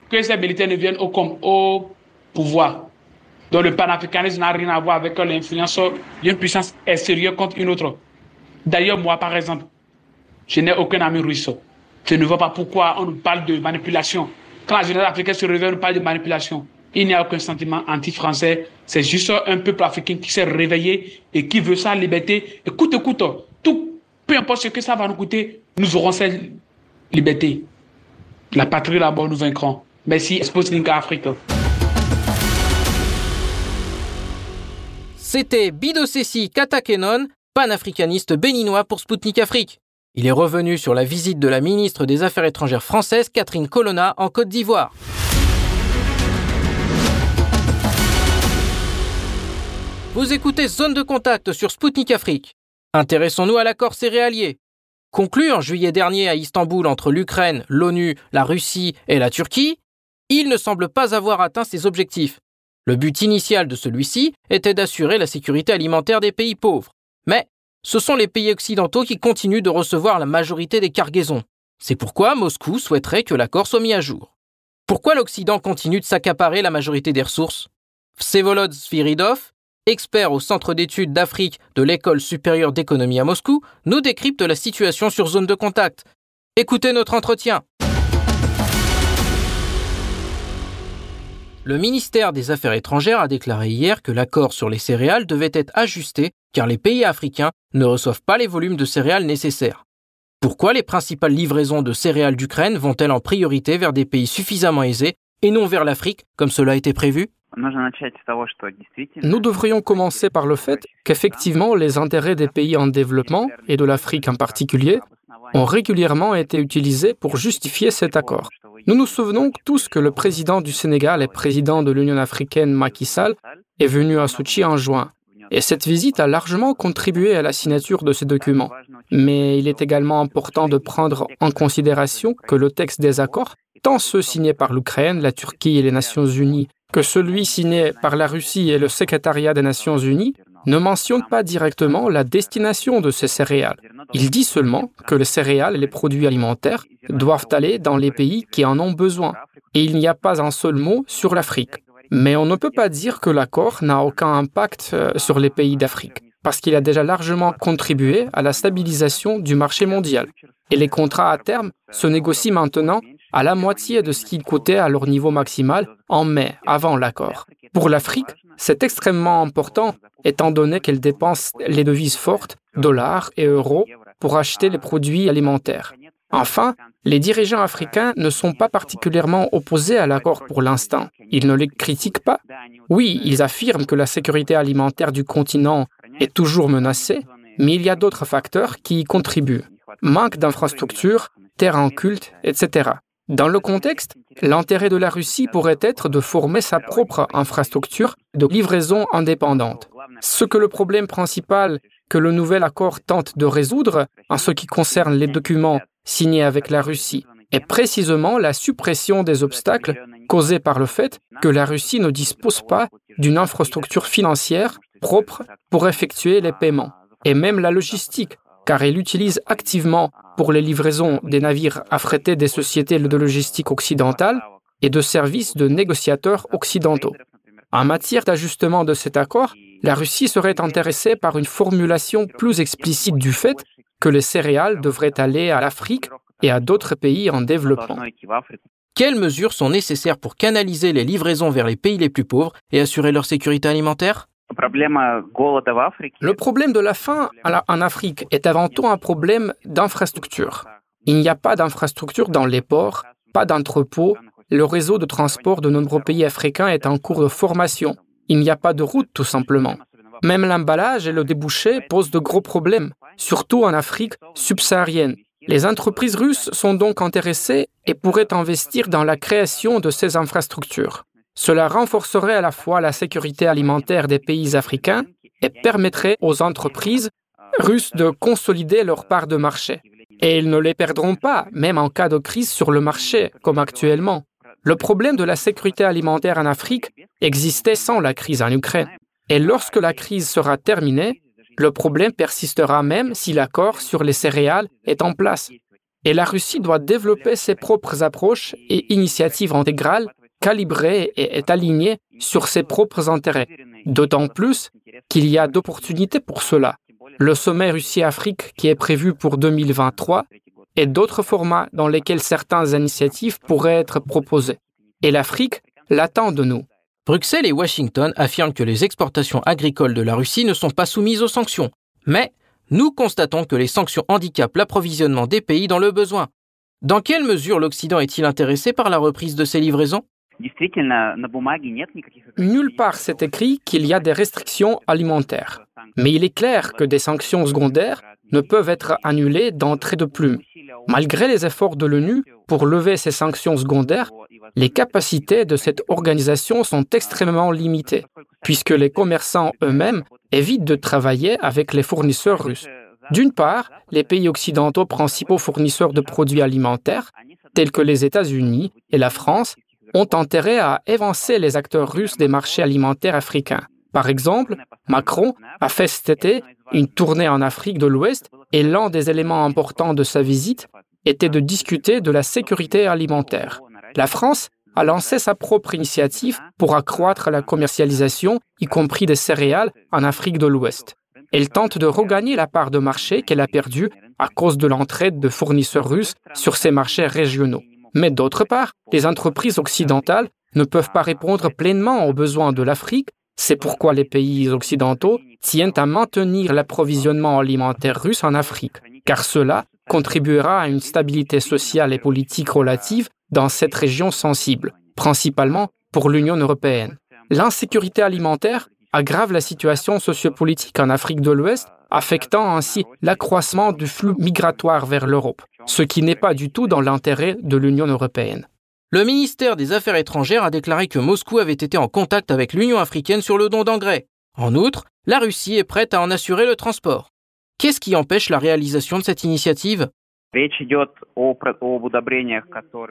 que ces militaires ne viennent au, au pouvoir. Donc le panafricanisme n'a rien à voir avec l'influence d'une puissance extérieure contre une autre. D'ailleurs, moi, par exemple, je n'ai aucun ami russe. Je ne vois pas pourquoi on nous parle de manipulation. Quand la jeunesse africaine se réveille, on nous parle de manipulation. Il n'y a aucun sentiment anti-français. C'est juste un peuple africain qui s'est réveillé et qui veut sa liberté. Et coûte, coûte, tout, peu importe ce que ça va nous coûter, nous aurons cette liberté. La patrie là-bas, nous vaincrons. Merci, Sputnik Afrique.
C'était Bidosessi Katakenon, panafricaniste béninois pour Sputnik Afrique. Il est revenu sur la visite de la ministre des Affaires étrangères française Catherine Colonna en Côte d'Ivoire. Vous écoutez Zone de contact sur Spoutnik Afrique. Intéressons-nous à l'accord céréalier. Conclu en juillet dernier à Istanbul entre l'Ukraine, l'ONU, la Russie et la Turquie, il ne semble pas avoir atteint ses objectifs. Le but initial de celui-ci était d'assurer la sécurité alimentaire des pays pauvres. Mais ce sont les pays occidentaux qui continuent de recevoir la majorité des cargaisons. C'est pourquoi Moscou souhaiterait que l'accord soit mis à jour. Pourquoi l'Occident continue de s'accaparer la majorité des ressources? Vsevolod expert au Centre d'études d'Afrique de l'École supérieure d'économie à Moscou, nous décrypte la situation sur zone de contact. Écoutez notre entretien. Le ministère des Affaires étrangères a déclaré hier que l'accord sur les céréales devait être ajusté car les pays africains ne reçoivent pas les volumes de céréales nécessaires. Pourquoi les principales livraisons de céréales d'Ukraine vont-elles en priorité vers des pays suffisamment aisés et non vers l'Afrique comme cela été prévu?
Nous devrions commencer par le fait qu'effectivement les intérêts des pays en développement, et de l'Afrique en particulier, ont régulièrement été utilisés pour justifier cet accord. Nous nous souvenons tous que le président du Sénégal et président de l'Union africaine Macky Sall est venu à Sochi en juin. Et cette visite a largement contribué à la signature de ces documents. Mais il est également important de prendre en considération que le texte des accords, tant ceux signés par l'Ukraine, la Turquie et les Nations Unies que celui signé par la Russie et le secrétariat des Nations Unies ne mentionne pas directement la destination de ces céréales. Il dit seulement que les céréales et les produits alimentaires doivent aller dans les pays qui en ont besoin. Et il n'y a pas un seul mot sur l'Afrique. Mais on ne peut pas dire que l'accord n'a aucun impact euh, sur les pays d'Afrique, parce qu'il a déjà largement contribué à la stabilisation du marché mondial. Et les contrats à terme se négocient maintenant à la moitié de ce qu'ils coûtaient à leur niveau maximal en mai, avant l'accord. Pour l'Afrique, c'est extrêmement important étant donné qu'elle dépense les devises fortes, dollars et euros, pour acheter les produits alimentaires. Enfin, les dirigeants africains ne sont pas particulièrement opposés à l'accord pour l'instant. Ils ne les critiquent pas. Oui, ils affirment que la sécurité alimentaire du continent est toujours menacée, mais il y a d'autres facteurs qui y contribuent. Manque d'infrastructures, terrains culte, etc. Dans le contexte, l'intérêt de la Russie pourrait être de former sa propre infrastructure de livraison indépendante. Ce que le problème principal que le nouvel accord tente de résoudre en ce qui concerne les documents signés avec la Russie est précisément la suppression des obstacles causés par le fait que la Russie ne dispose pas d'une infrastructure financière propre pour effectuer les paiements, et même la logistique, car elle utilise activement pour les livraisons des navires affrétés des sociétés de logistique occidentales et de services de négociateurs occidentaux. En matière d'ajustement de cet accord, la Russie serait intéressée par une formulation plus explicite du fait que les céréales devraient aller à l'Afrique et à d'autres pays en développement.
Quelles mesures sont nécessaires pour canaliser les livraisons vers les pays les plus pauvres et assurer leur sécurité alimentaire?
Le problème de la faim en Afrique est avant tout un problème d'infrastructure. Il n'y a pas d'infrastructure dans les ports, pas d'entrepôts, le réseau de transport de nombreux pays africains est en cours de formation. Il n'y a pas de route tout simplement. Même l'emballage et le débouché posent de gros problèmes, surtout en Afrique subsaharienne. Les entreprises russes sont donc intéressées et pourraient investir dans la création de ces infrastructures. Cela renforcerait à la fois la sécurité alimentaire des pays africains et permettrait aux entreprises russes de consolider leur part de marché. Et ils ne les perdront pas, même en cas de crise sur le marché, comme actuellement. Le problème de la sécurité alimentaire en Afrique existait sans la crise en Ukraine. Et lorsque la crise sera terminée, le problème persistera même si l'accord sur les céréales est en place. Et la Russie doit développer ses propres approches et initiatives intégrales, calibrées et alignées sur ses propres intérêts. D'autant plus qu'il y a d'opportunités pour cela. Le sommet Russie-Afrique qui est prévu pour 2023 et d'autres formats dans lesquels certaines initiatives pourraient être proposées. Et l'Afrique l'attend de nous.
Bruxelles et Washington affirment que les exportations agricoles de la Russie ne sont pas soumises aux sanctions. Mais nous constatons que les sanctions handicapent l'approvisionnement des pays dans le besoin. Dans quelle mesure l'Occident est-il intéressé par la reprise de ces livraisons?
Nulle part c'est écrit qu'il y a des restrictions alimentaires. Mais il est clair que des sanctions secondaires ne peuvent être annulées d'entrée de plume. Malgré les efforts de l'ONU pour lever ces sanctions secondaires, les capacités de cette organisation sont extrêmement limitées, puisque les commerçants eux-mêmes évitent de travailler avec les fournisseurs russes. D'une part, les pays occidentaux principaux fournisseurs de produits alimentaires, tels que les États-Unis et la France, ont intérêt à évancer les acteurs russes des marchés alimentaires africains. Par exemple, Macron a fait cet été une tournée en Afrique de l'Ouest et l'un des éléments importants de sa visite était de discuter de la sécurité alimentaire. La France a lancé sa propre initiative pour accroître la commercialisation, y compris des céréales, en Afrique de l'Ouest. Elle tente de regagner la part de marché qu'elle a perdue à cause de l'entraide de fournisseurs russes sur ces marchés régionaux. Mais d'autre part, les entreprises occidentales ne peuvent pas répondre pleinement aux besoins de l'Afrique c'est pourquoi les pays occidentaux tiennent à maintenir l'approvisionnement alimentaire russe en Afrique, car cela contribuera à une stabilité sociale et politique relative dans cette région sensible, principalement pour l'Union européenne. L'insécurité alimentaire aggrave la situation sociopolitique en Afrique de l'Ouest, affectant ainsi l'accroissement du flux migratoire vers l'Europe, ce qui n'est pas du tout dans l'intérêt de l'Union européenne.
Le ministère des Affaires étrangères a déclaré que Moscou avait été en contact avec l'Union africaine sur le don d'engrais. En outre, la Russie est prête à en assurer le transport. Qu'est-ce qui empêche la réalisation de cette initiative?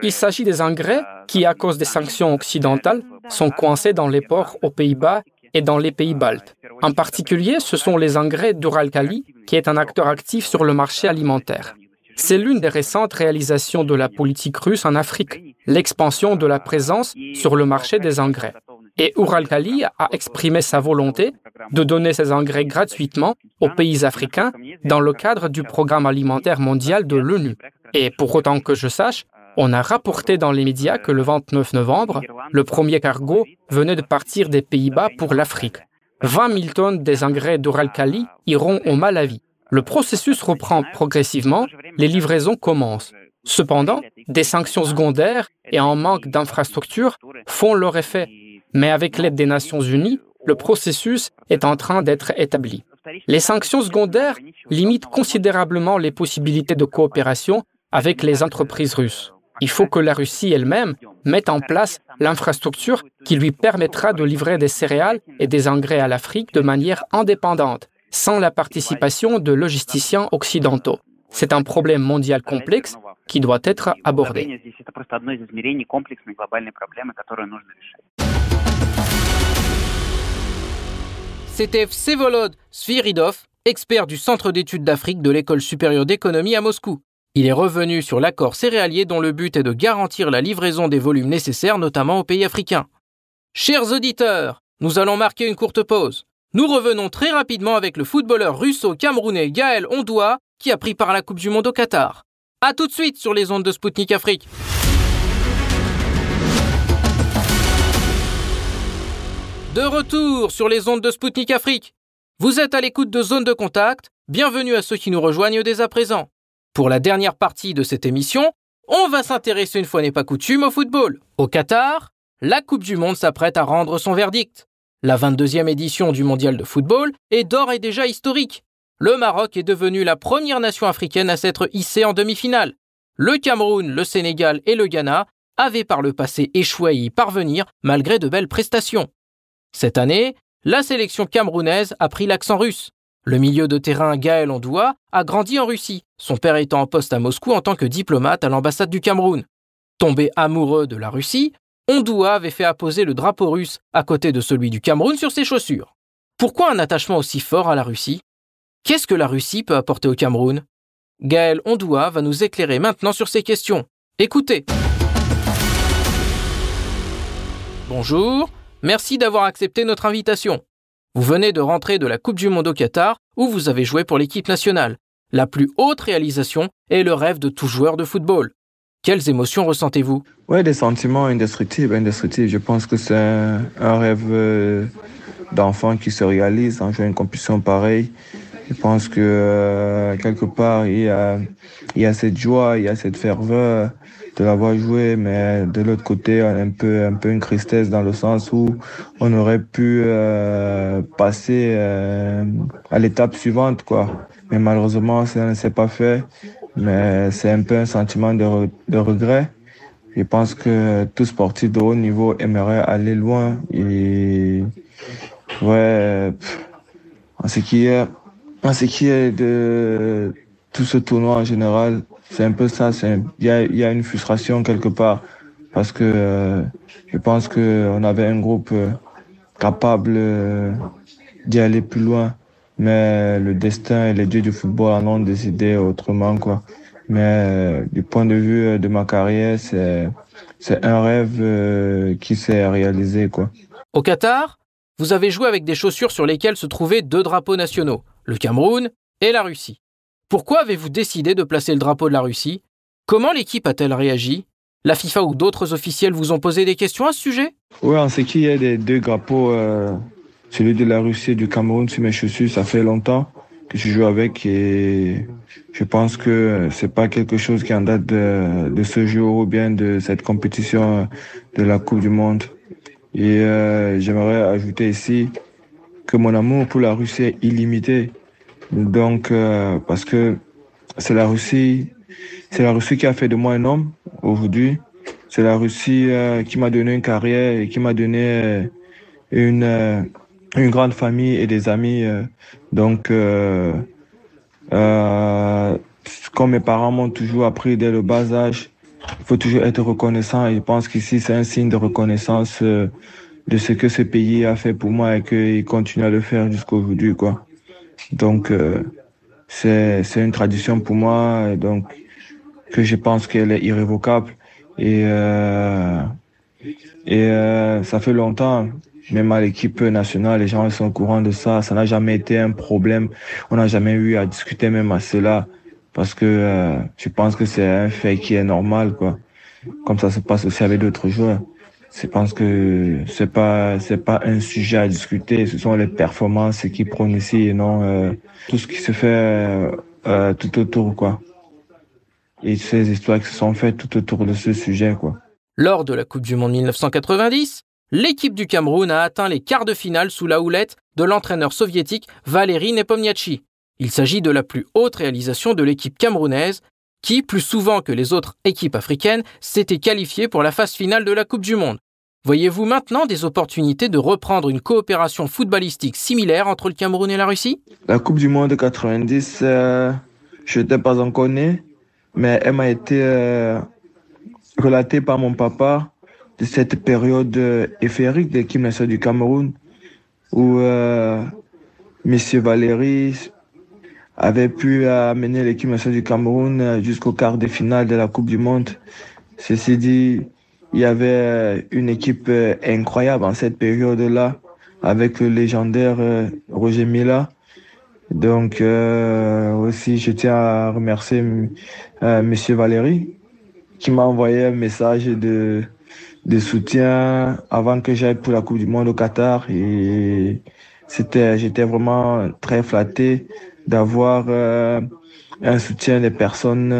Il s'agit des engrais qui, à cause des sanctions occidentales, sont coincés dans les ports aux Pays-Bas et dans les pays baltes. En particulier, ce sont les engrais d'Uralkali, qui est un acteur actif sur le marché alimentaire. C'est l'une des récentes réalisations de la politique russe en Afrique, l'expansion de la présence sur le marché des engrais. Et Uralkali a exprimé sa volonté de donner ces engrais gratuitement aux pays africains dans le cadre du programme alimentaire mondial de l'ONU. Et pour autant que je sache, on a rapporté dans les médias que le 29 novembre, le premier cargo venait de partir des Pays-Bas pour l'Afrique. 20 000 tonnes des engrais d'Uralkali iront au Malawi. Le processus reprend progressivement, les livraisons commencent. Cependant, des sanctions secondaires et un manque d'infrastructures font leur effet. Mais avec l'aide des Nations Unies, le processus est en train d'être établi. Les sanctions secondaires limitent considérablement les possibilités de coopération avec les entreprises russes. Il faut que la Russie elle-même mette en place l'infrastructure qui lui permettra de livrer des céréales et des engrais à l'Afrique de manière indépendante, sans la participation de logisticiens occidentaux. C'est un problème mondial complexe qui doit être abordé.
C'était Vsevolod Sviridov, expert du Centre d'études d'Afrique de l'École supérieure d'économie à Moscou. Il est revenu sur l'accord céréalier dont le but est de garantir la livraison des volumes nécessaires notamment aux pays africains. Chers auditeurs, nous allons marquer une courte pause. Nous revenons très rapidement avec le footballeur russo-camerounais Gaël Ondoa qui a pris part à la Coupe du Monde au Qatar. A tout de suite sur les ondes de Spoutnik Afrique. De retour sur les ondes de Spoutnik Afrique. Vous êtes à l'écoute de Zone de Contact. Bienvenue à ceux qui nous rejoignent dès à présent. Pour la dernière partie de cette émission, on va s'intéresser une fois n'est pas coutume au football. Au Qatar, la Coupe du Monde s'apprête à rendre son verdict. La 22e édition du Mondial de football est d'or et déjà historique. Le Maroc est devenu la première nation africaine à s'être hissée en demi-finale. Le Cameroun, le Sénégal et le Ghana avaient par le passé échoué à y parvenir malgré de belles prestations. Cette année, la sélection camerounaise a pris l'accent russe. Le milieu de terrain Gaël Ondoua a grandi en Russie, son père étant en poste à Moscou en tant que diplomate à l'ambassade du Cameroun. Tombé amoureux de la Russie, Ondoua avait fait apposer le drapeau russe à côté de celui du Cameroun sur ses chaussures. Pourquoi un attachement aussi fort à la Russie? Qu'est-ce que la Russie peut apporter au Cameroun? Gaël Ondoua va nous éclairer maintenant sur ces questions. Écoutez. Bonjour, Merci d'avoir accepté notre invitation. Vous venez de rentrer de la Coupe du Monde au Qatar où vous avez joué pour l'équipe nationale. La plus haute réalisation est le rêve de tout joueur de football. Quelles émotions ressentez-vous?
Ouais, des sentiments indestructibles, indestructibles. Je pense que c'est un rêve euh, d'enfant qui se réalise en jouant une compétition pareille. Je pense que euh, quelque part, il y, a, a cette joie, il y a cette ferveur de l'avoir joué, mais de l'autre côté, un peu, un peu une tristesse dans le sens où on aurait pu euh, passer à l'étape suivante, quoi. Mais malheureusement, ça ne s'est pas fait. Mais c'est un peu un sentiment de, de regret. Je pense que tout sportif de haut niveau aimerait aller loin. Et ouais, en ce qui est, en ce qui est de tout ce tournoi en général, c'est un peu ça. Il y a, y a une frustration quelque part parce que je pense qu'on avait un groupe euh, capable euh, d'y aller plus loin. Mais le destin et les dieux du football en ont décidé autrement. quoi. Mais du point de vue de ma carrière, c'est, c'est un rêve qui s'est réalisé. quoi.
Au Qatar, vous avez joué avec des chaussures sur lesquelles se trouvaient deux drapeaux nationaux, le Cameroun et la Russie. Pourquoi avez-vous décidé de placer le drapeau de la Russie? Comment l'équipe a-t-elle réagi? La FIFA ou d'autres officiels vous ont posé des questions à ce sujet?
Oui, on sait qu'il y a des deux drapeaux, euh, celui de la Russie et du Cameroun sur mes chaussures. Ça fait longtemps que je joue avec et je pense que c'est pas quelque chose qui en date de, ce jour ou bien de cette compétition de la Coupe du Monde. Et euh, j'aimerais ajouter ici que mon amour pour la Russie est illimité. Donc, euh, parce que c'est la Russie, c'est la Russie qui a fait de moi un homme aujourd'hui. C'est la Russie euh, qui m'a donné une carrière et qui m'a donné euh, une une grande famille et des amis. donc, comme mes parents m'ont toujours appris dès le bas âge, il faut toujours être reconnaissant. Et je pense qu'ici, c'est un signe de reconnaissance de ce que ce pays a fait pour moi et qu'il continue à le faire jusqu'à aujourd'hui, quoi. Donc, euh, c'est une tradition pour moi, donc que je pense qu'elle est irrévocable. Et, euh, et euh, ça fait longtemps, même à l'équipe nationale, les gens sont au courant de ça. Ça n'a jamais été un problème. On n'a jamais eu à discuter même à cela. Parce que euh, je pense que c'est un fait qui est normal, quoi. Comme ça se passe aussi avec d'autres joueurs je pense que c'est pas c'est pas un sujet à discuter. Ce sont les performances qui prônent ici et non euh, tout ce qui se fait euh, euh, tout autour quoi. Et ces histoires qui se sont faites tout autour de ce sujet quoi.
Lors de la Coupe du Monde 1990, l'équipe du Cameroun a atteint les quarts de finale sous la houlette de l'entraîneur soviétique Valéry Nepomniachtchi. Il s'agit de la plus haute réalisation de l'équipe camerounaise qui, plus souvent que les autres équipes africaines, s'était qualifiée pour la phase finale de la Coupe du Monde. Voyez-vous maintenant des opportunités de reprendre une coopération footballistique similaire entre le Cameroun et la Russie?
La Coupe du Monde de 90, euh, je n'étais pas encore né, mais elle m'a été euh, relatée par mon papa de cette période euh, éphémérique de l'équipe nationale du Cameroun où euh, Monsieur Valéry avait pu amener l'équipe nationale du Cameroun jusqu'au quart de finale de la Coupe du Monde. Ceci dit, il y avait euh, une équipe euh, incroyable en cette période-là avec le légendaire euh, Roger Mila. Donc aussi, je tiens à remercier Monsieur Valéry qui m'a envoyé un message de, de soutien avant que j'aille pour la Coupe du Monde au Qatar. Et c'était, j'étais vraiment très flatté d'avoir un soutien des personnes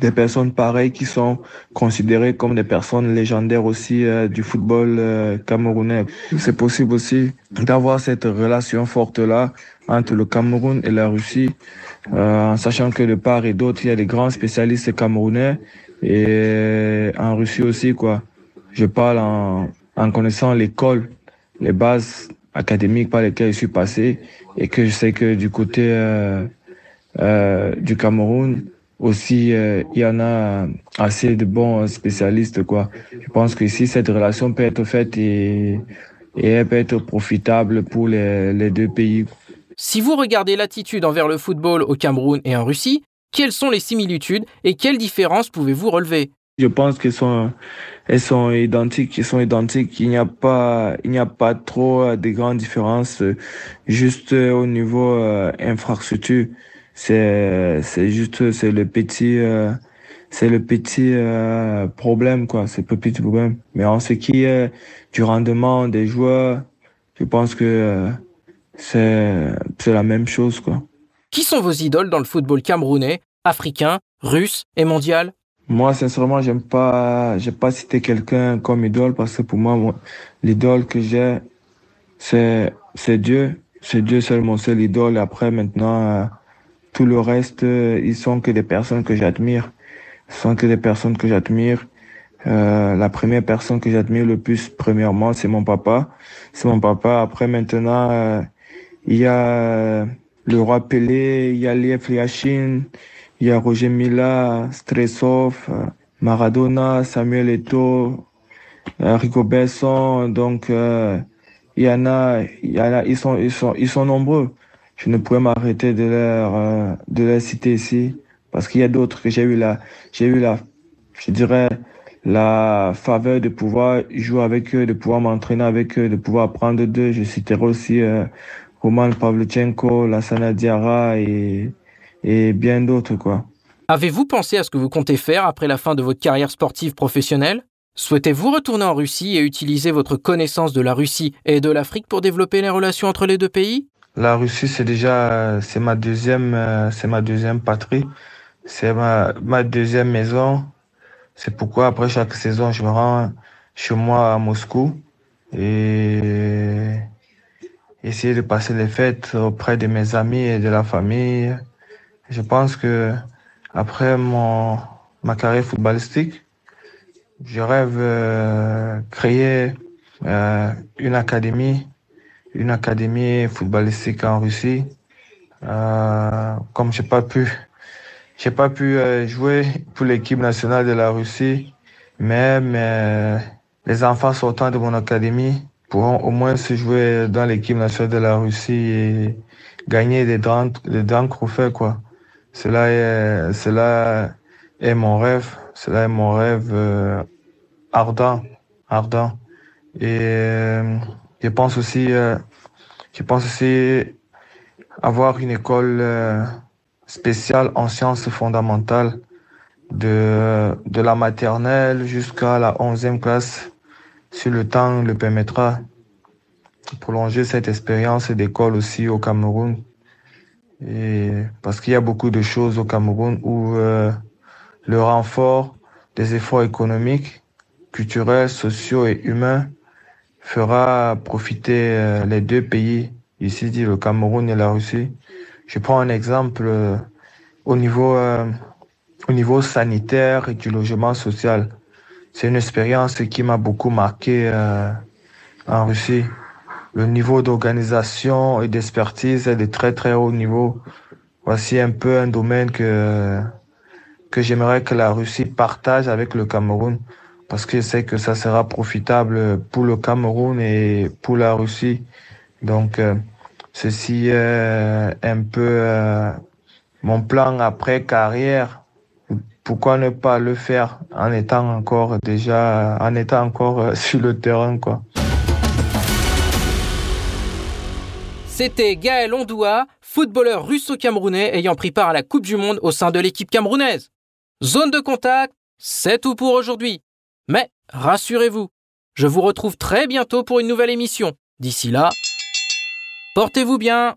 des personnes pareilles qui sont considérées comme des personnes légendaires aussi euh, du football euh, camerounais. C'est possible aussi d'avoir cette relation forte-là entre le Cameroun et la Russie, euh, en sachant que de part et d'autre, il y a des grands spécialistes camerounais et en Russie aussi, quoi. Je parle en, connaissant l'école, les bases académiques par lesquelles je suis passé et que je sais que du côté du Cameroun, aussi, euh, il y en a assez de bons spécialistes, quoi. Je pense que si cette relation peut être faite et, elle peut être profitable pour les deux pays.
Si vous regardez l'attitude envers le football au Cameroun et en Russie, quelles sont les similitudes et quelles différences pouvez-vous relever?
Je pense qu'elles sont, elles sont identiques, elles sont identiques. Il n'y a pas, il n'y a pas trop de grandes différences, juste au niveau euh, infrastructure. C'est c'est juste c'est le petit euh, c'est le petit euh, problème quoi. C'est le petit problème. Mais en ce qui est du rendement des joueurs je pense que euh, c'est c'est la même chose quoi
qui sont vos idoles dans le football camerounais africain russe et mondial?
Moi sincèrement j'aime pas j'ai pas cité quelqu'un comme idole parce que pour moi, l'idole que j'ai c'est c'est Dieu c'est Dieu seul mon seul idole après maintenant tout le reste, euh, ils sont que des personnes que j'admire. Ils sont que des personnes que j'admire. Euh, la première personne que j'admire le plus, premièrement, c'est mon papa. C'est mon papa. Après, maintenant, euh, il y a le roi Pelé, il y a Mila, Stressov, Maradona, Samuel Eto'o, Rico Besson. Donc, il y en a, il y en a, ils sont, ils sont, ils sont nombreux je ne pourrais m'arrêter de leur euh, de leur citer ici parce qu'il y a d'autres que j'ai eu la j'ai eu la je dirais la faveur de pouvoir jouer avec eux, de pouvoir m'entraîner avec eux, de pouvoir apprendre d'eux. Je citerai aussi euh, Roman Pavlichenko, Lassana Diarra et, et bien d'autres. quoi.
Avez-vous pensé à ce que vous comptez faire après la fin de votre carrière sportive professionnelle? Souhaitez-vous retourner en Russie et utiliser votre connaissance de la Russie et de l'Afrique pour développer les relations entre les deux pays?
La Russie, c'est déjà, c'est ma deuxième, euh, c'est ma deuxième patrie. C'est ma, ma deuxième maison. C'est pourquoi après chaque saison, je me rends chez moi à Moscou et essayer de passer les fêtes auprès de mes amis et de la famille. Je pense que après mon, ma carrière footballistique, je rêve euh, créer euh, une académie une académie footballistique en Russie. Euh, comme j'ai pas pu, j'ai pas pu euh, jouer pour l'équipe nationale de la Russie, mais, mais les enfants sortant de mon académie pourront au moins se jouer dans l'équipe nationale de la Russie et gagner des grands, des grands trophées quoi. Cela est, cela est mon rêve, cela est mon rêve euh, ardent, ardent. Et euh, je pense aussi, euh, je pense aussi avoir une école spéciale en sciences fondamentales de, de la maternelle jusqu'à la 11e classe, si le temps le permettra. Prolonger cette expérience d'école aussi au Cameroun. Parce qu'il y a beaucoup de choses au Cameroun où euh, le renfort des efforts économiques, culturels, sociaux et humains fera profiter euh, les deux pays, ici dit le Cameroun et la Russie. Je prends un exemple euh, au niveau sanitaire et du logement social. C'est une expérience qui m'a beaucoup marqué euh, en Russie. Le niveau d'organisation et d'expertise est de très très haut niveau. Voici un peu un domaine que, que j'aimerais que la Russie partage avec le Cameroun parce que je sais que ça sera profitable pour le Cameroun et pour la Russie. Donc, euh, ceci est un peu euh, mon plan après carrière. Pourquoi ne pas le faire en étant encore déjà, en étant encore euh, sur le terrain, quoi.
C'était Gaël Ondoua, footballeur russo-camerounais ayant pris part à la Coupe du Monde au sein de l'équipe camerounaise. Zone de contact, c'est tout pour aujourd'hui. Mais rassurez-vous, je vous retrouve très bientôt pour une nouvelle émission. D'ici là, portez-vous bien.